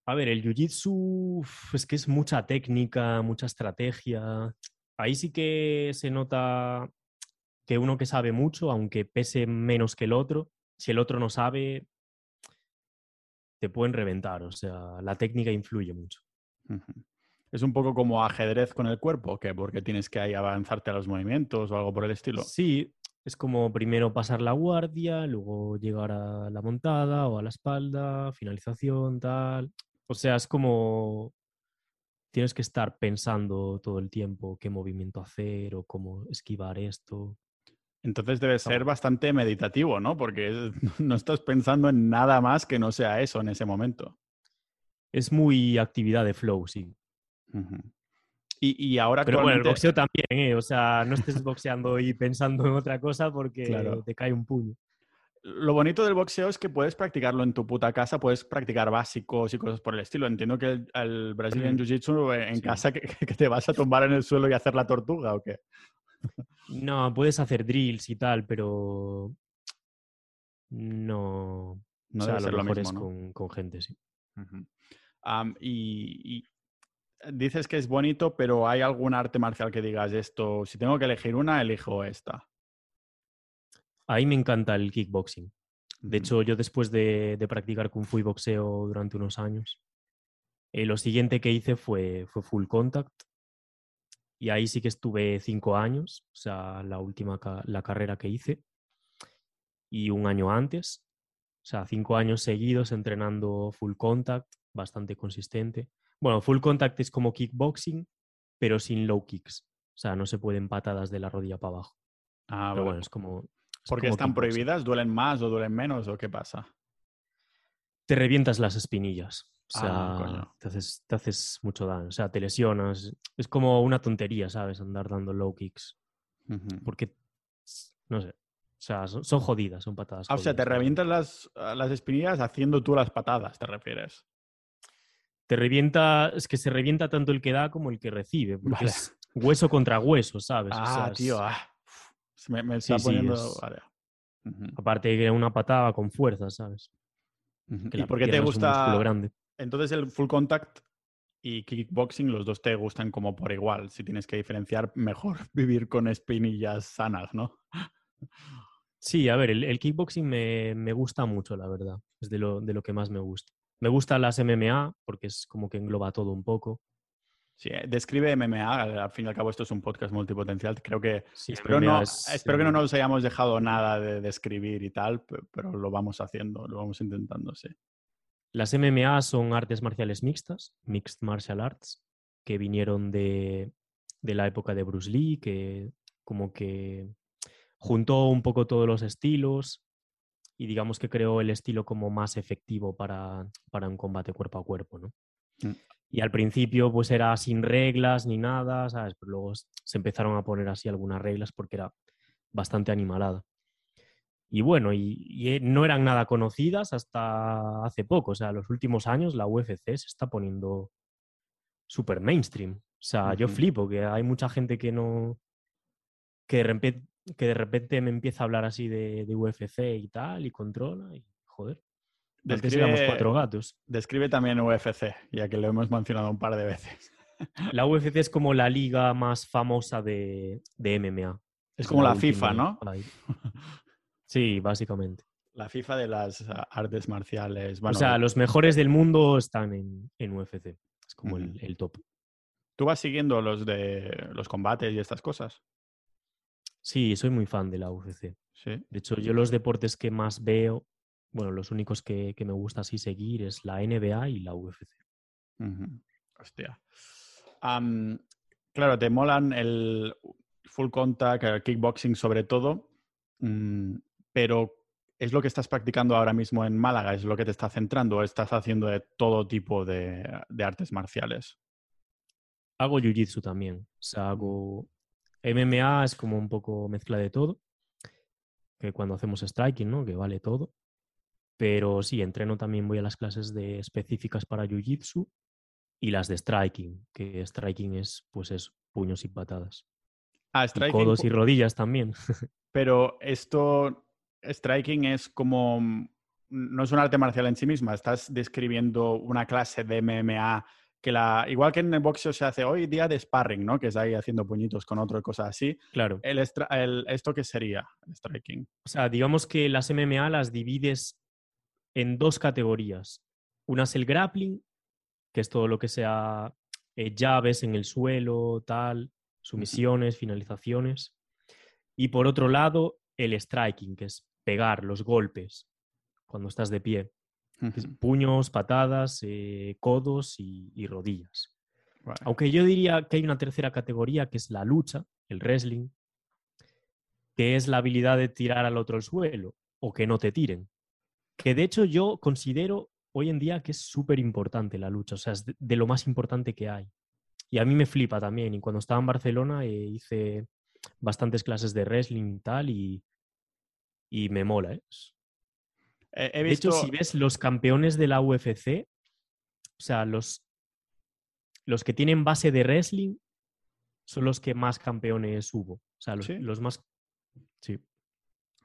A ver, el Jiu-Jitsu es que es mucha técnica, mucha estrategia. Ahí sí que se nota que uno que sabe mucho, aunque pese menos que el otro, si el otro no sabe, te pueden reventar. O sea, la técnica influye mucho. Es un poco como ajedrez con el cuerpo, que porque tienes que ahí avanzarte a los movimientos o algo por el estilo. Sí, es como primero pasar la guardia, luego llegar a la montada o a la espalda, finalización, tal. O sea, es como tienes que estar pensando todo el tiempo qué movimiento hacer o cómo esquivar esto. Entonces debe ser bastante meditativo, ¿no? Porque no estás pensando en nada más que no sea eso en ese momento. Es muy actividad de flow, sí y, ahora Pero bueno, el boxeo también, ¿eh? O sea, no estés boxeando y pensando en otra cosa porque te cae un puño. Lo bonito del boxeo es que puedes practicarlo en tu puta casa, puedes practicar básicos y cosas por el estilo. Entiendo que el, el Brazilian Jiu-Jitsu eh, en casa que, te vas a tumbar en el suelo y hacer la tortuga o qué. No, puedes hacer drills y tal, pero no. No o sea, debe lo, mejor es con, gente, sí. y, dices que es bonito, pero ¿hay algún arte marcial que digas esto? Si tengo que elegir una, elijo esta. A mí me encanta el kickboxing. De hecho, yo después de, practicar kung fu y boxeo durante unos años, eh, lo siguiente que hice fue, fue full contact. Y ahí sí que estuve cinco años, o sea, la última la carrera que hice. Y un año antes, o sea, cinco años seguidos entrenando full contact, bastante consistente. Bueno, full contact es como kickboxing, pero sin low kicks. O sea, no se pueden patadas de la rodilla para abajo. Ah, pero bueno, es como. ¿Porque están prohibidas? ¿Duelen más o duelen menos o qué pasa? Te revientas las espinillas. O sea, ah, te, haces, mucho daño. O sea, te lesionas. Es como una tontería, ¿sabes? Andar dando low kicks. Porque, no sé. O sea, son, jodidas, son patadas. Ah, o sea, te revientas las, las espinillas haciendo tú las patadas, ¿te refieres? te revienta, es que se revienta tanto el que da como el que recibe, porque es hueso contra hueso, ¿sabes? Ah, tío, ah. Me, está poniendo... Aparte que una patada con fuerza, ¿sabes? ¿Y por qué te gusta? Grande. Entonces el full contact y kickboxing, los dos te gustan como por igual. Si tienes que diferenciar, mejor vivir con espinillas sanas, ¿no? Sí, a ver, el, kickboxing me, me, gusta mucho, la verdad. Es de lo, de lo que más me gusta. Me gustan las MMA porque es como que engloba todo un poco. Sí, eh, describe MMA, al fin y al cabo esto es un podcast multipotencial, creo que espero, no, espero que no nos hayamos dejado nada de describir y tal, pero lo vamos haciendo, lo vamos intentando, sí. Las MMA son artes marciales mixtas, mixed martial arts, que vinieron de, de la época de Bruce Lee, que como que juntó un poco todos los estilos y digamos que creó el estilo como más efectivo para, un combate cuerpo a cuerpo, ¿no? Y al principio pues era sin reglas ni nada, ¿sabes? Pero luego se empezaron a poner así algunas reglas porque era bastante animalada. Y bueno, y, eh, no eran nada conocidas hasta hace poco, o sea, los últimos años la UFC se está poniendo súper mainstream. O sea, yo flipo que hay mucha gente que no, que de repente, que de repente me empieza a hablar así de, UFC y tal, y controla, y joder. Describe, cuatro gatos. Describe también UFC, ya que lo hemos mencionado un par de veces. La UFC es como la liga más famosa de, MMA. Es como la, FIFA, ¿no? Sí, básicamente. La FIFA de las artes marciales. o sea, los mejores del mundo están en, UFC. Es como el, el, top. ¿Tú vas siguiendo los de los combates y estas cosas? Sí, soy muy fan de la UFC. De hecho, yo los deportes que más veo, bueno, los únicos que, me gusta así seguir es la NBA y la UFC. Hostia. claro, te molan el full contact, el kickboxing sobre todo, mm, pero ¿es lo que estás practicando ahora mismo en Málaga? ¿Es lo que te está centrando o estás haciendo de todo tipo de artes marciales? hago jiu-jitsu también. O sea, hago MMA, es como un poco mezcla de todo. Que cuando hacemos striking, ¿no? Que vale todo. Pero sí, entreno también, voy a las clases de específicas para jiu-jitsu y las de striking, que striking es, pues eso, puños y patadas. Ah, Y striking. codos y rodillas también. Pero esto, striking es como, mm, no es un arte marcial en sí misma, estás describiendo una clase de MMA que la, igual que en el boxeo se hace hoy día de sparring, ¿no? Que es ahí haciendo puñitos con otro y cosas así. Claro. El, ¿Esto qué sería? El striking. O sea, digamos que las MMA las divides en dos categorías. Una es el grappling, que es todo lo que sea eh, llaves en el suelo, tal, sumisiones, finalizaciones. Y por otro lado, el striking, que es pegar los golpes cuando estás de pie. puños, patadas, eh, codos y, y rodillas. Vale. Aunque yo diría que hay una tercera categoría que es la lucha, el wrestling, que es la habilidad de tirar al otro al suelo o que no te tiren. Que de hecho yo considero hoy en día que es súper importante la lucha, o sea, es de, de lo más importante que hay. Y a mí me flipa también. Y cuando estaba en Barcelona eh, hice bastantes clases de wrestling y tal y, y me mola. ¿eh? He, he de visto... hecho, si ves los campeones de la UFC, o sea, los, los que tienen base de wrestling son los que más campeones hubo. O sea, los, ¿Sí? los más... Sí.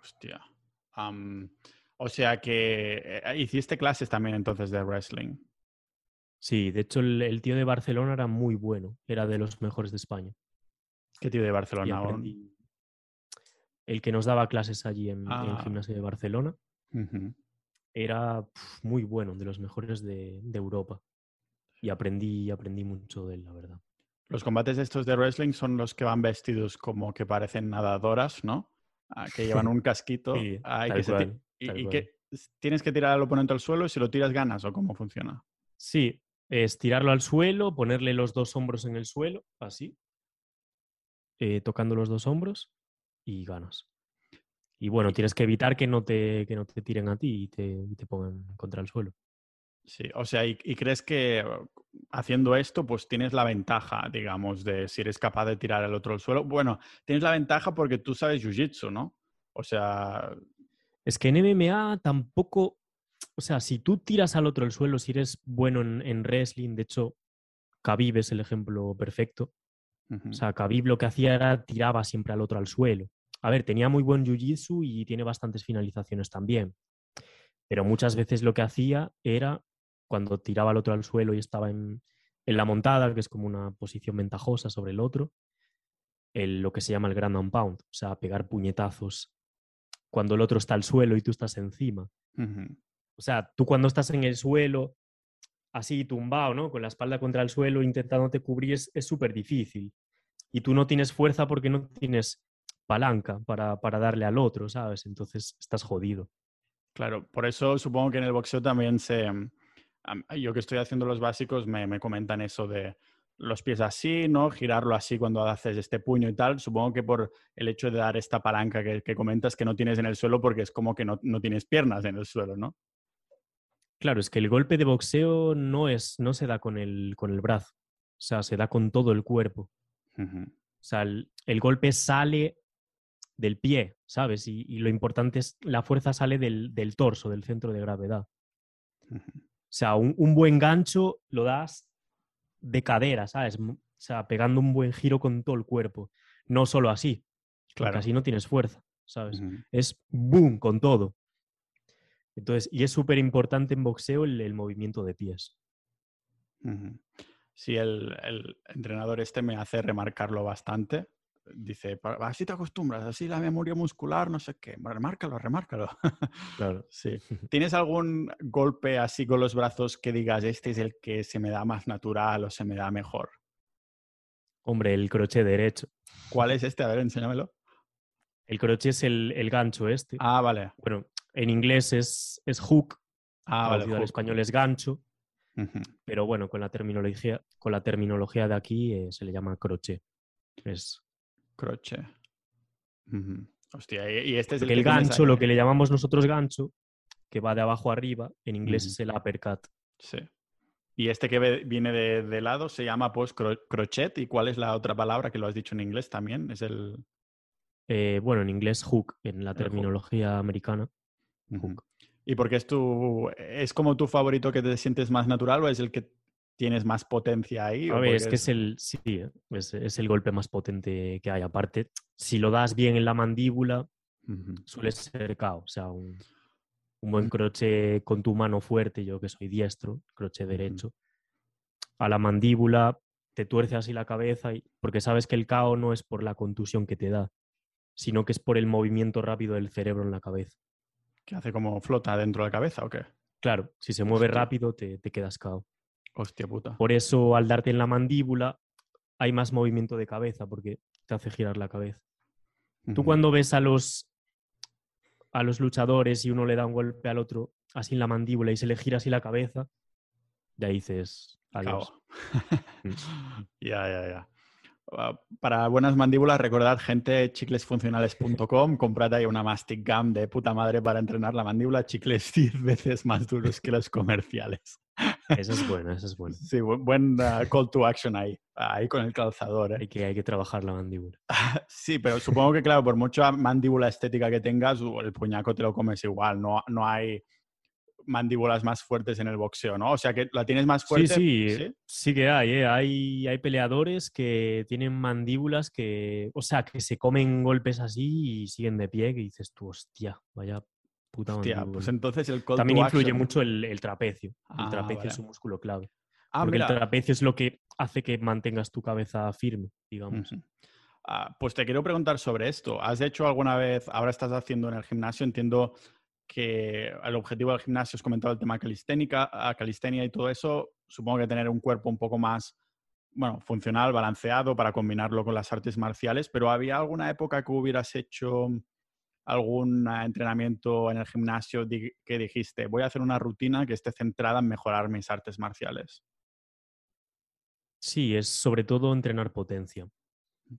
Hostia. O sea que eh, hiciste clases también entonces de wrestling. Sí, de hecho el, el tío de Barcelona era muy bueno, era de los mejores de España. ¿Qué tío de Barcelona? Aprendí- El que nos daba clases allí en, en el Ah. gimnasio de Barcelona era pf, muy bueno, de los mejores de, de Europa. Y aprendí, aprendí mucho de él, la verdad. Los combates estos de wrestling son los que van vestidos como que parecen nadadoras, ¿no? Ah, que llevan un casquito. Sí, ah, y que se y, s- tienes que tirar al oponente al suelo y si lo tiras ganas o cómo funciona. Sí, es tirarlo al suelo, ponerle los dos hombros en el suelo, así, eh, tocando los dos hombros y ganas. Y bueno, tienes que evitar que no te, que no te tiren a ti y te, y te pongan contra el suelo. Sí, o sea, y, y crees que haciendo esto, pues tienes la ventaja, digamos, de si eres capaz de tirar al otro al suelo. Bueno, tienes la ventaja porque tú sabes jiu-jitsu, ¿no? O sea, Es que en MMA tampoco, o sea, si tú tiras al otro al suelo, si eres bueno en, en wrestling, de hecho, Khabib es el ejemplo perfecto. O sea, Khabib lo que hacía era tiraba siempre al otro al suelo. A ver, tenía muy buen jiu-jitsu y tiene bastantes finalizaciones también. Pero muchas veces lo que hacía era, cuando tiraba al otro al suelo y estaba en, en la montada, que es como una posición ventajosa sobre el otro, el- lo que se llama el ground and pound, o sea, pegar puñetazos cuando el otro está al suelo y tú estás encima. O sea, tú cuando estás en el suelo, así tumbado, ¿no? Con la espalda contra el suelo, intentándote cubrir, es es súper difícil. Y tú no tienes fuerza porque no tienes palanca para, para darle al otro, ¿sabes? Entonces estás jodido. Claro, por eso supongo que en el boxeo también se... Yo que estoy haciendo los básicos me, me comentan eso de los pies así, ¿no? Girarlo así cuando haces este puño y tal. Supongo que por el hecho de dar esta palanca que, que comentas que no tienes en el suelo porque es como que no, no tienes piernas en el suelo, ¿no? Claro, es que el golpe de boxeo no, es, no se da con el, con el brazo, o sea, se da con todo el cuerpo. O sea, el, el golpe sale del pie, ¿sabes? Y, y lo importante es, la fuerza sale del, del torso, del centro de gravedad. O sea, un, un buen gancho lo das de cadera, ¿sabes? O sea, pegando un buen giro con todo el cuerpo. No solo así, porque Claro. así no tienes fuerza, ¿sabes? Es boom con todo. Entonces, y es súper importante en boxeo el, el movimiento de pies. Sí, el, el entrenador este me hace remarcarlo bastante. Dice, "Pa- así te acostumbras, así la memoria muscular, no sé qué. Remárcalo, remárcalo. Claro. Sí. ¿Tienes algún golpe así con los brazos que digas, este es el que se me da más natural o se me da mejor? Hombre, el crochet derecho. ¿Cuál es este? A ver, enséñamelo. El crochet es el, el gancho este. Ah, vale. Bueno, en inglés es, es hook, Ah, vale. hook. español es gancho, pero bueno, con la terminología, con la terminología de aquí eh, se le llama crochet. Es, Crochet. Ujú. Hostia, y, este es el porque el gancho, lo que le llamamos nosotros gancho, que va de abajo arriba, en inglés es el uppercut. Sí. Y este que viene de, de lado se llama pues cro- crochet. ¿Y cuál es la otra palabra que lo has dicho en inglés también? Es el... Eh, bueno, en inglés hook, en la terminología americana. Hook. ¿Y por qué es tu... ¿Es como tu favorito que te sientes más natural o es el que tienes más potencia ahí? A ver, es que es el, sí, es, es el golpe más potente que hay. Aparte, si lo das bien en la mandíbula, suele ser KO. O sea, un, un buen croche con tu mano fuerte, yo que soy diestro, croche derecho, a la mandíbula, te tuerce así la cabeza, y, porque sabes que el KO no es por la contusión que te da, sino que es por el movimiento rápido del cerebro en la cabeza. ¿Que hace como flota dentro de la cabeza o qué? Claro, si se mueve rápido, te, te quedas KO. Hostia puta. Por eso, al darte en la mandíbula, hay más movimiento de cabeza, porque te hace girar la cabeza. Tú cuando ves a los, a los luchadores y uno le da un golpe al otro así en la mandíbula y se le gira así la cabeza, ya dices adiós. Mm. Ya, ya, ya. Ah, Para buenas mandíbulas, recordad, gente, chiclesfuncionales.com, comprad ahí una Mastic Gum de puta madre para entrenar la mandíbula, chicles 10 veces más duros que los comerciales. Esa es buena, esa es buena. Sí, buen, ah, call to action ahí, ahí con el calzador. ¿eh? Hay que, hay que trabajar la mandíbula. Sí, pero supongo que, claro, por mucha mandíbula estética que tengas, el puñaco te lo comes igual, no, no hay mandíbulas más fuertes en el boxeo, ¿no? O sea que la tienes más Sí, fuerte. sí, sí, que hay, ¿eh? hay. Hay peleadores que tienen mandíbulas que, o sea, que se comen golpes así y siguen de pie, que dices tú, hostia, vaya puta Hostia, mandíbula. pues entonces el call También to influye action- mucho el, el trapecio. Ah, el trapecio vale. es un músculo clave. Ah, porque mira. el trapecio es lo que hace que mantengas tu cabeza firme, digamos. Ah, pues te quiero preguntar sobre esto. ¿Has hecho alguna vez, ahora estás haciendo en el gimnasio, entiendo que el objetivo del gimnasio es comentar el tema calisténica, calistenia y todo eso, supongo que tener un cuerpo un poco más, bueno, funcional, balanceado para combinarlo con las artes marciales, pero ¿había alguna época que hubieras hecho algún entrenamiento en el gimnasio que dijiste, voy a hacer una rutina que esté centrada en mejorar mis artes marciales? Sí, es sobre todo entrenar potencia.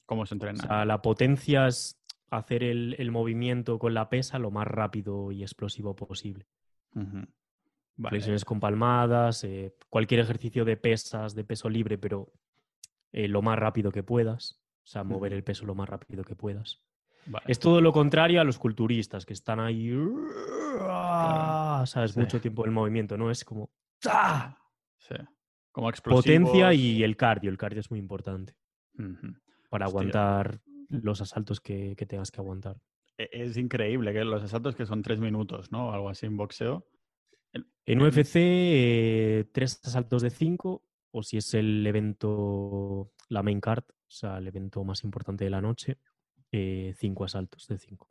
¿Cómo se O entrena? sea, la potencia es hacer el, el movimiento con la pesa lo más rápido y explosivo posible. Vale. Flexiones con palmadas, eh, cualquier ejercicio de pesas, de peso libre, pero eh, lo más rápido que puedas. O sea, mover el peso lo más rápido que puedas. Vale. Es todo lo contrario a los culturistas, que están ahí, ¿sabes? sí. Mucho tiempo el movimiento, ¿no? Es como ¡ah! Sí. Como explosivos. potencia y el cardio. El cardio es muy importante para Hostia. aguantar los asaltos que, que tengas que aguantar. E- Es increíble que los asaltos que son tres minutos, ¿no? Algo así en boxeo. En. UFC, eh, tres asaltos de cinco, o si es el evento, la main card, o sea, el evento más importante de la noche, eh, cinco asaltos de cinco.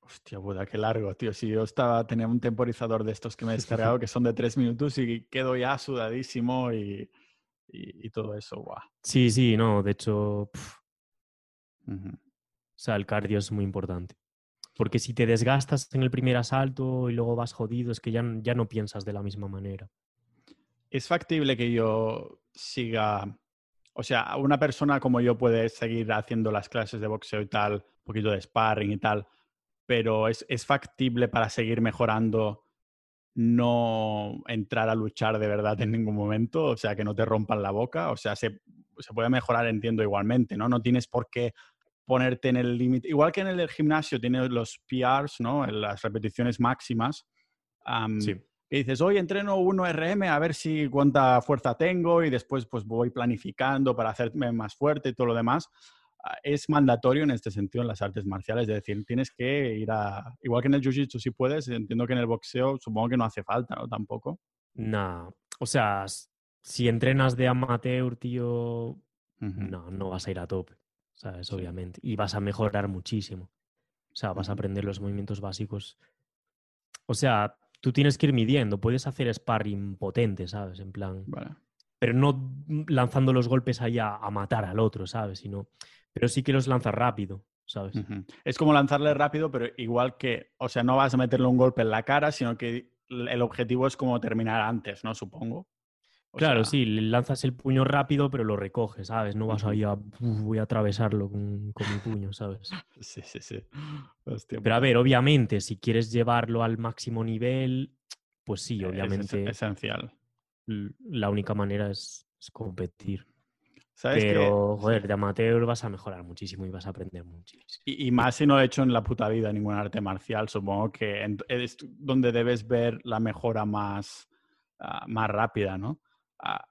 Hostia puta, qué largo, tío. Si yo estaba, tenía un temporizador de estos que me he descargado que son de tres minutos y quedo ya sudadísimo y, y- y todo eso, guau. Sí, sí, no, de hecho, pf, O sea, el cardio es muy importante. Porque si te desgastas en el primer asalto y luego vas jodido, es que ya, ya no piensas de la misma manera. ¿Es factible que yo siga, o sea, una persona como yo puede seguir haciendo las clases de boxeo y tal, un poquito de sparring y tal, pero es, es factible para seguir mejorando no entrar a luchar de verdad en ningún momento, o sea, que no te rompan la boca, o sea, se, se puede mejorar, entiendo igualmente, ¿no? No tienes por qué ponerte en el límite, igual que en el gimnasio tienes los PRs, ¿no? Las repeticiones máximas. am, Sí. que dices, hoy entreno 1RM a ver si cuánta fuerza tengo y después pues voy planificando para hacerme más fuerte y todo lo demás. Ah, Es mandatorio en este sentido en las artes marciales, es decir, tienes que ir a, igual que en el jiu-jitsu si puedes, entiendo que en el boxeo supongo que no hace falta, ¿no? Tampoco. Nah, o sea, si entrenas de amateur, tío, Ujú. no, no vas a ir a tope, ¿sabes? Obviamente. Y vas a mejorar muchísimo. O sea, vas a aprender los movimientos básicos. O sea, tú tienes que ir midiendo. Puedes hacer sparring potente, ¿sabes? En plan. Vale. Pero no lanzando los golpes ahí a, matar al otro, ¿sabes? Sino. Pero sí que los lanzas rápido, ¿sabes? Es como lanzarle rápido, pero igual que, o sea, no vas a meterle un golpe en la cara, sino que el objetivo es como terminar antes, ¿no? Supongo. O Claro, sea, sí, lanzas el puño rápido, pero lo recoges, ¿sabes? No vas ahí a. "Uf, voy a atravesarlo con, con mi puño, ¿sabes? Sí, sí, sí. Hostia, Pero a ver, obviamente, si quieres llevarlo al máximo nivel, pues sí, Eh, es es- obviamente. esencial. la única manera es, competir. ¿Sabes Pero, joder, de amateur vas a mejorar muchísimo y vas a aprender muchísimo. Y, más si no he hecho en la puta vida ningún arte marcial, supongo que es donde debes ver la mejora más, ah, más rápida, ¿no?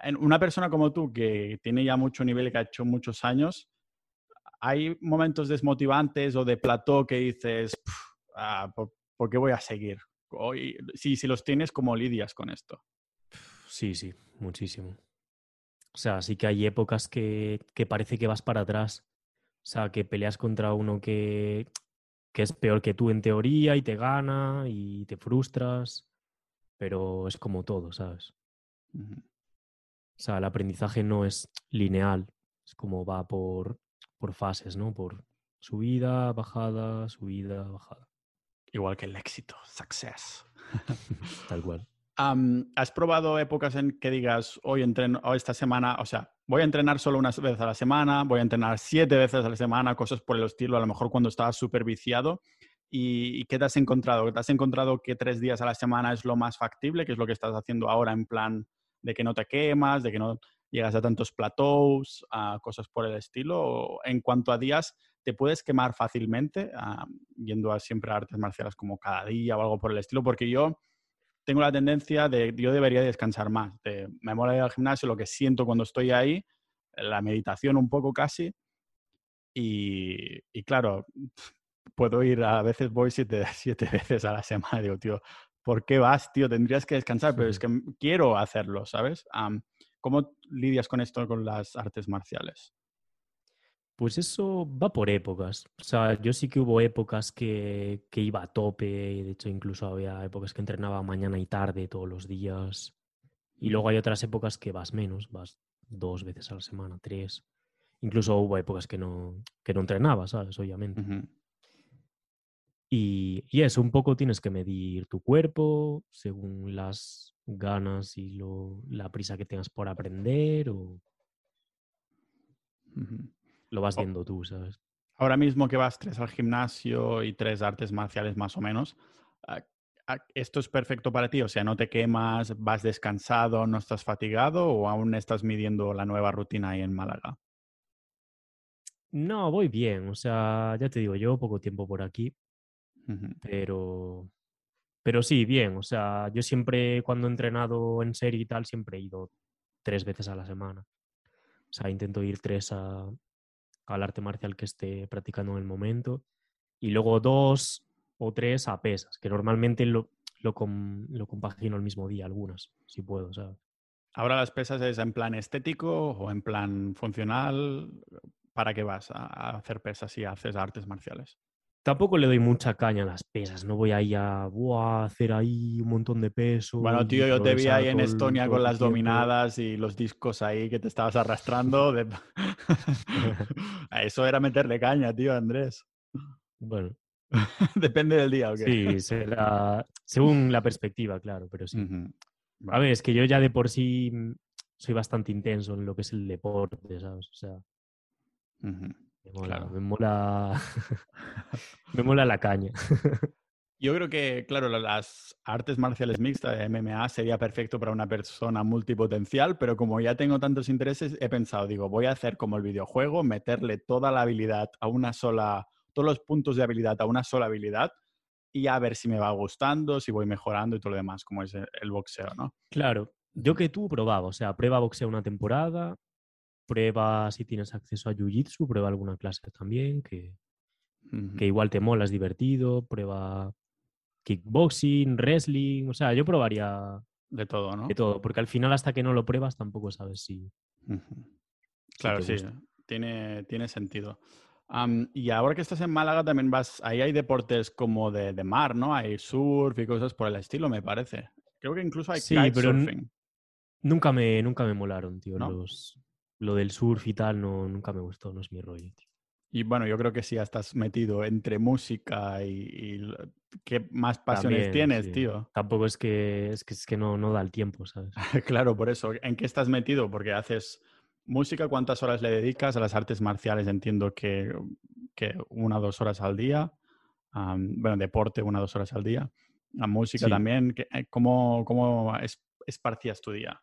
En una persona como tú que tiene ya mucho nivel que ha hecho muchos años, ¿hay momentos desmotivantes o de plató que dices, ah, ¿por, qué voy a seguir? si, si los tienes, ¿cómo lidias con esto? Sí, sí, muchísimo. O sea, sí que hay épocas que, que parece que vas para atrás. O sea, que peleas contra uno que, que es peor que tú en teoría y te gana y te frustras. Pero es como todo, ¿sabes? O sea, el aprendizaje no es lineal, es como va por, por fases, ¿no? Por subida, bajada, subida, bajada. Igual que el éxito, success. Tal cual. ¿Has probado épocas en que digas, hoy entreno, o esta semana, o sea, voy a entrenar solo una vez a la semana, voy a entrenar siete veces a la semana, cosas por el estilo, a lo mejor cuando estabas súper viciado? ¿Y, qué te has encontrado? ¿Te has encontrado que tres días a la semana es lo más factible, que es lo que estás haciendo ahora en plan de que no te quemas, de que no llegas a tantos plateaus, a cosas por el estilo? en cuanto a días, ¿te puedes quemar fácilmente yendo a siempre a artes marciales como cada día o algo por el estilo? Porque yo tengo la tendencia de, yo debería descansar más. De, me mola ir al gimnasio, lo que siento cuando estoy ahí, la meditación un poco casi. Y, claro, puedo ir, a veces voy siete, siete veces a la semana. Digo, tío, ¿por qué vas, tío? Tendrías que descansar, pero es que quiero hacerlo, ¿sabes? ¿Cómo lidias con esto con las artes marciales? Pues eso va por épocas. O sea, yo sí que hubo épocas que, iba a tope, de hecho incluso había épocas que entrenaba mañana y tarde todos los días. Y luego hay otras épocas que vas menos, vas dos veces a la semana, tres. Incluso hubo épocas que no, que no entrenaba, ¿sabes? Obviamente. Y, y, eso, un poco tienes que medir tu cuerpo según las ganas y lo, la prisa que tengas por aprender o lo vas viendo tú, ¿sabes? Ahora mismo que vas tres al gimnasio y tres artes marciales más o menos, ¿esto es perfecto para ti? O sea, ¿no te quemas, vas descansado, no estás fatigado o aún estás midiendo la nueva rutina ahí en Málaga? No, voy bien. O sea, ya te digo, yo poco tiempo por aquí, pero, pero sí, bien. O sea, yo siempre cuando he entrenado en serie y tal, siempre he ido tres veces a la semana. O sea, intento ir tres a, al arte marcial que esté practicando en el momento. Y luego dos o tres a pesas, que normalmente lo, lo, lo compagino el mismo día, algunas, si puedo, ¿sabes? ¿Ahora las pesas es en plan estético o en plan funcional? ¿Para qué vas a hacer pesas y haces artes marciales? Tampoco le doy mucha caña a las pesas, no voy ahí a, hacer ahí un montón de peso. Bueno, tío, yo te vi ahí en Estonia con las dominadas y los discos ahí que te estabas arrastrando. Eso era meterle caña, tío, Andrés. Bueno. Depende del día, ¿ok? Sí, será... según la perspectiva, claro, pero sí. A ver, es que yo ya de por sí soy bastante intenso en lo que es el deporte, ¿sabes? O sea... Me mola, me mola, la caña. Yo creo que, claro, las artes marciales mixtas de MMA sería perfecto para una persona multipotencial, pero como ya tengo tantos intereses, he pensado, digo, voy a hacer como el videojuego, meterle toda la habilidad a una sola, todos los puntos de habilidad a una sola habilidad y a ver si me va gustando, si voy mejorando y todo lo demás, como es el boxeo, ¿no? Claro, yo que tú probaba, o sea, prueba boxeo una temporada, prueba si tienes acceso a Jiu-Jitsu, prueba alguna clase también, que, que igual te mola, es divertido, prueba kickboxing, wrestling, o sea, yo probaría de todo, ¿no? De todo, porque al final hasta que no lo pruebas tampoco sabes si... Claro, sí, tiene, tiene sentido. y ahora que estás en Málaga también vas, ahí hay deportes como de, de, mar, ¿no? Hay surf y cosas por el estilo, me parece. Creo que incluso hay sí, pero Nunca me, nunca me molaron, tío, los, lo del surf y tal no, nunca me gustó, no es mi rollo. Y bueno, yo creo que si ya estás metido entre música y, ¿qué más pasiones tienes, tío? Tampoco es que, es que, es que no, no da el tiempo, ¿sabes? claro, por eso. ¿En qué estás metido? Porque haces música, ¿cuántas horas le dedicas? A las artes marciales entiendo que, que una o dos horas al día. bueno, deporte, una o dos horas al día. La música también. Eh, ¿Cómo, cómo esparcías tu día?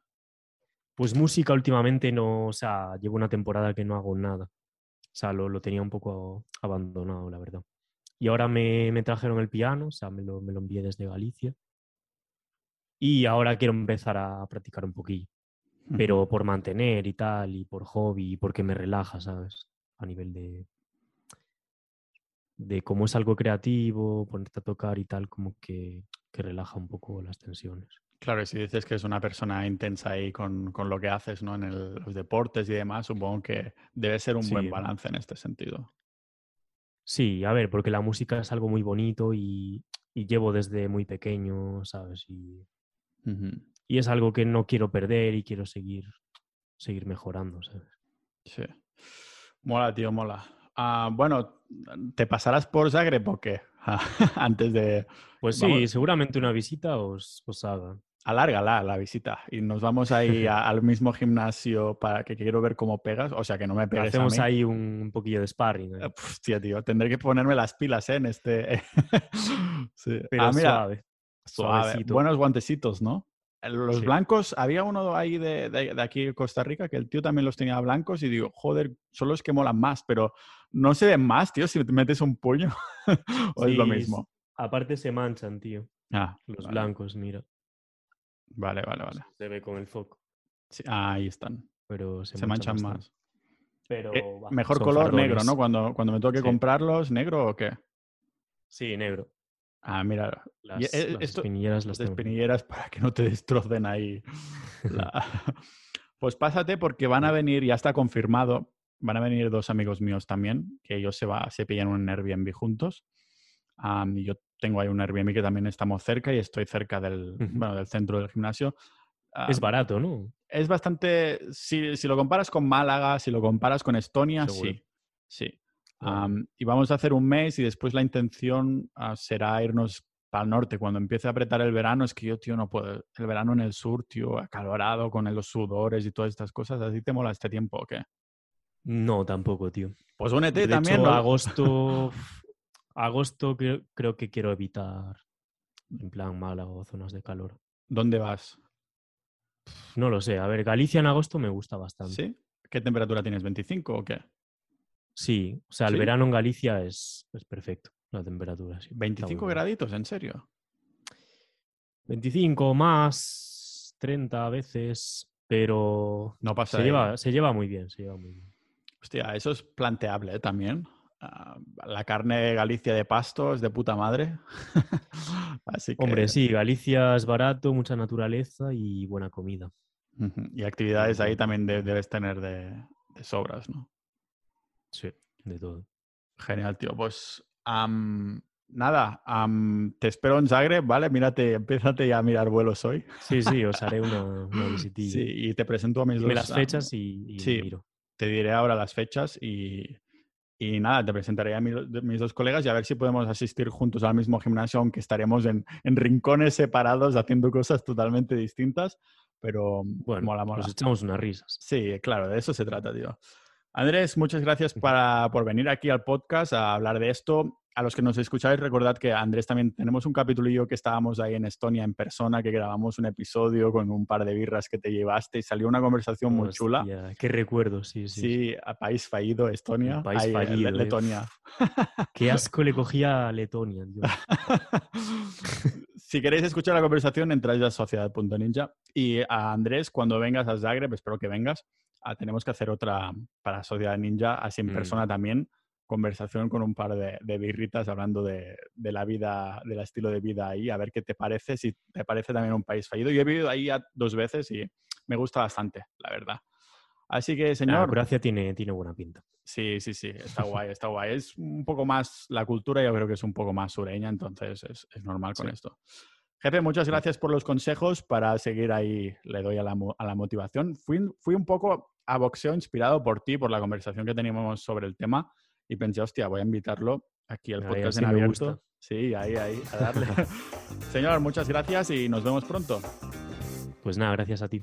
Pues música últimamente no, o sea, llevo una temporada que no hago nada. O sea, lo, lo tenía un poco abandonado, la verdad. Y ahora me, me trajeron el piano, o sea, me lo, me lo envié desde Galicia. Y ahora quiero empezar a practicar un poquillo. Pero por mantener y tal, y por hobby, y porque me relaja, ¿sabes? A nivel de, de cómo es algo creativo, ponerte a tocar y tal, como que, que relaja un poco las tensiones. Claro, y si dices que es una persona intensa ahí con, con lo que haces, ¿no? En el- los deportes y demás, supongo que debe ser un buen balance en este sentido. Sí, a ver, porque la música es algo muy bonito y, y llevo desde muy pequeño, ¿sabes? Y, es algo que no quiero perder y quiero seguir, seguir mejorando, ¿sabes? Sí. Mola, tío, mola. Ah, bueno, ¿te pasarás por Zagreb o qué? Antes de... Pues sí, Vamos. seguramente una visita os, os haga. Alárgala la visita y nos vamos ahí a- al mismo gimnasio para que quiero ver cómo pegas. O sea, que no me pegues Hacemos a mí. ahí un, un poquillo de sparring. ahí. Eh, Hostia, tío, tendré que ponerme las pilas ¿eh? en este... sí. Pero ah, mira, suave. suavecito. Buenos guantecitos, ¿no? Los Sí. blancos, había uno ahí de, de- de aquí de Costa Rica que el tío también los tenía blancos y digo, joder, son los que molan más, pero no se ven más, tío, si te metes un puño. o es lo mismo. Aparte se manchan, tío. Ah, Los vale. blancos, mira. Vale, vale, vale. Se ve con el foco. Sí, ah, ahí están. Pero se, Se, manchan más. Pero Eh, va, mejor son color negro. ¿no? Cuando, cuando me toque Sí. comprarlos, ¿negro o qué? Sí, negro. Ah, mira. y Las, e- las esto, espinilleras las las espinilleras para que no te destrocen ahí. la- Pues pásate porque van a venir, ya está confirmado, van a venir dos amigos míos también, que ellos se, va, se pillan un Airbnb juntos. Am, y yo tengo ahí un Airbnb que también estamos cerca y estoy cerca del, bueno, del centro del gimnasio. Es Am, barato, ¿no? es bastante. Si, si lo comparas con Málaga, si lo comparas con Estonia, Seguro. sí. Sí. Y vamos a hacer un mes y después la intención ah, será irnos para el norte. Cuando empiece a apretar el verano, es que yo, tío, no puedo. El verano en el sur, tío, acalorado, con los sudores y todas estas cosas. ¿Así te mola este tiempo o qué? No, tampoco, tío. Pues únete De también. hecho, ¿no? agosto, agosto creo, creo que quiero evitar, en plan Málaga o zonas de calor. ¿Dónde vas? No lo sé. A ver, Galicia en agosto me gusta bastante. ¿Sí? ¿Qué temperatura tienes? ¿25 o qué? Sí, o sea, el ¿Sí? verano en Galicia es, es perfecto, la temperatura. sí, está muy ¿25 bien. graditos? ¿En serio? 25 más, 30 a veces, pero No pasa se lleva, se lleva muy bien, se lleva muy bien. Hostia, eso es planteable ¿eh? también. Ah, la carne de Galicia de pasto es de puta madre. Así que, Hombre, sí, Galicia es barato, mucha naturaleza y buena comida. Y actividades ahí también de- debes tener de, de sobras, ¿no? Sí, de todo. Genial, tío. Pues nada, te espero en Zagreb, ¿vale? Mírate, empiézate ya a mirar vuelos hoy. Sí, sí, os haré una, una visitilla. Sí, y te presento a mis Dime dos. las fechas y, y sí. miro. te diré ahora las fechas y, y nada, te presentaré a mi- mis dos colegas y a ver si podemos asistir juntos al mismo gimnasio, aunque estaremos en, en rincones separados haciendo cosas totalmente distintas, pero Bueno, mola, mola. nos echamos unas risas. Sí, claro, de eso se trata, tío. Andrés, muchas gracias para- por venir aquí al podcast a hablar de esto. A los que nos escucháis, recordad que Andrés también tenemos un capitulillo que estábamos ahí en Estonia en persona, que grabamos un episodio con un par de birras que te llevaste y salió una conversación muy chula. Qué recuerdo, sí, sí. Sí, a país fallido, Estonia. País Ahí, eh, fallido, eh. Letonia. Qué asco le cogía a Letonia. si queréis escuchar la conversación, entráis a sociedad.ninja. Y a Andrés, cuando vengas a Zagreb, espero que vengas, ah, tenemos que hacer otra para Sociedad Ninja, así en Mm. persona también, conversación con un par de, de birritas hablando de, de la vida, del estilo de vida ahí, a ver qué te parece, si te parece también un país fallido. Yo he vivido ahí ya dos veces y me gusta bastante, la verdad. Así que, Nah, señor, Croacia tiene, tiene buena pinta. Sí, sí, sí, está guay, está guay. Es un poco más, la cultura yo creo que es un poco más sureña, entonces es, es normal con Sí. esto. Jefe, muchas gracias por los consejos para seguir ahí, le doy a la, a la motivación. Fui, fui un poco a boxeo inspirado por ti, por la conversación que teníamos sobre el tema y pensé, hostia, voy a invitarlo aquí al podcast en abierto. gusta. Sí, ahí, ahí, a darle. Señor, muchas gracias y nos vemos pronto. Pues nada, gracias a ti.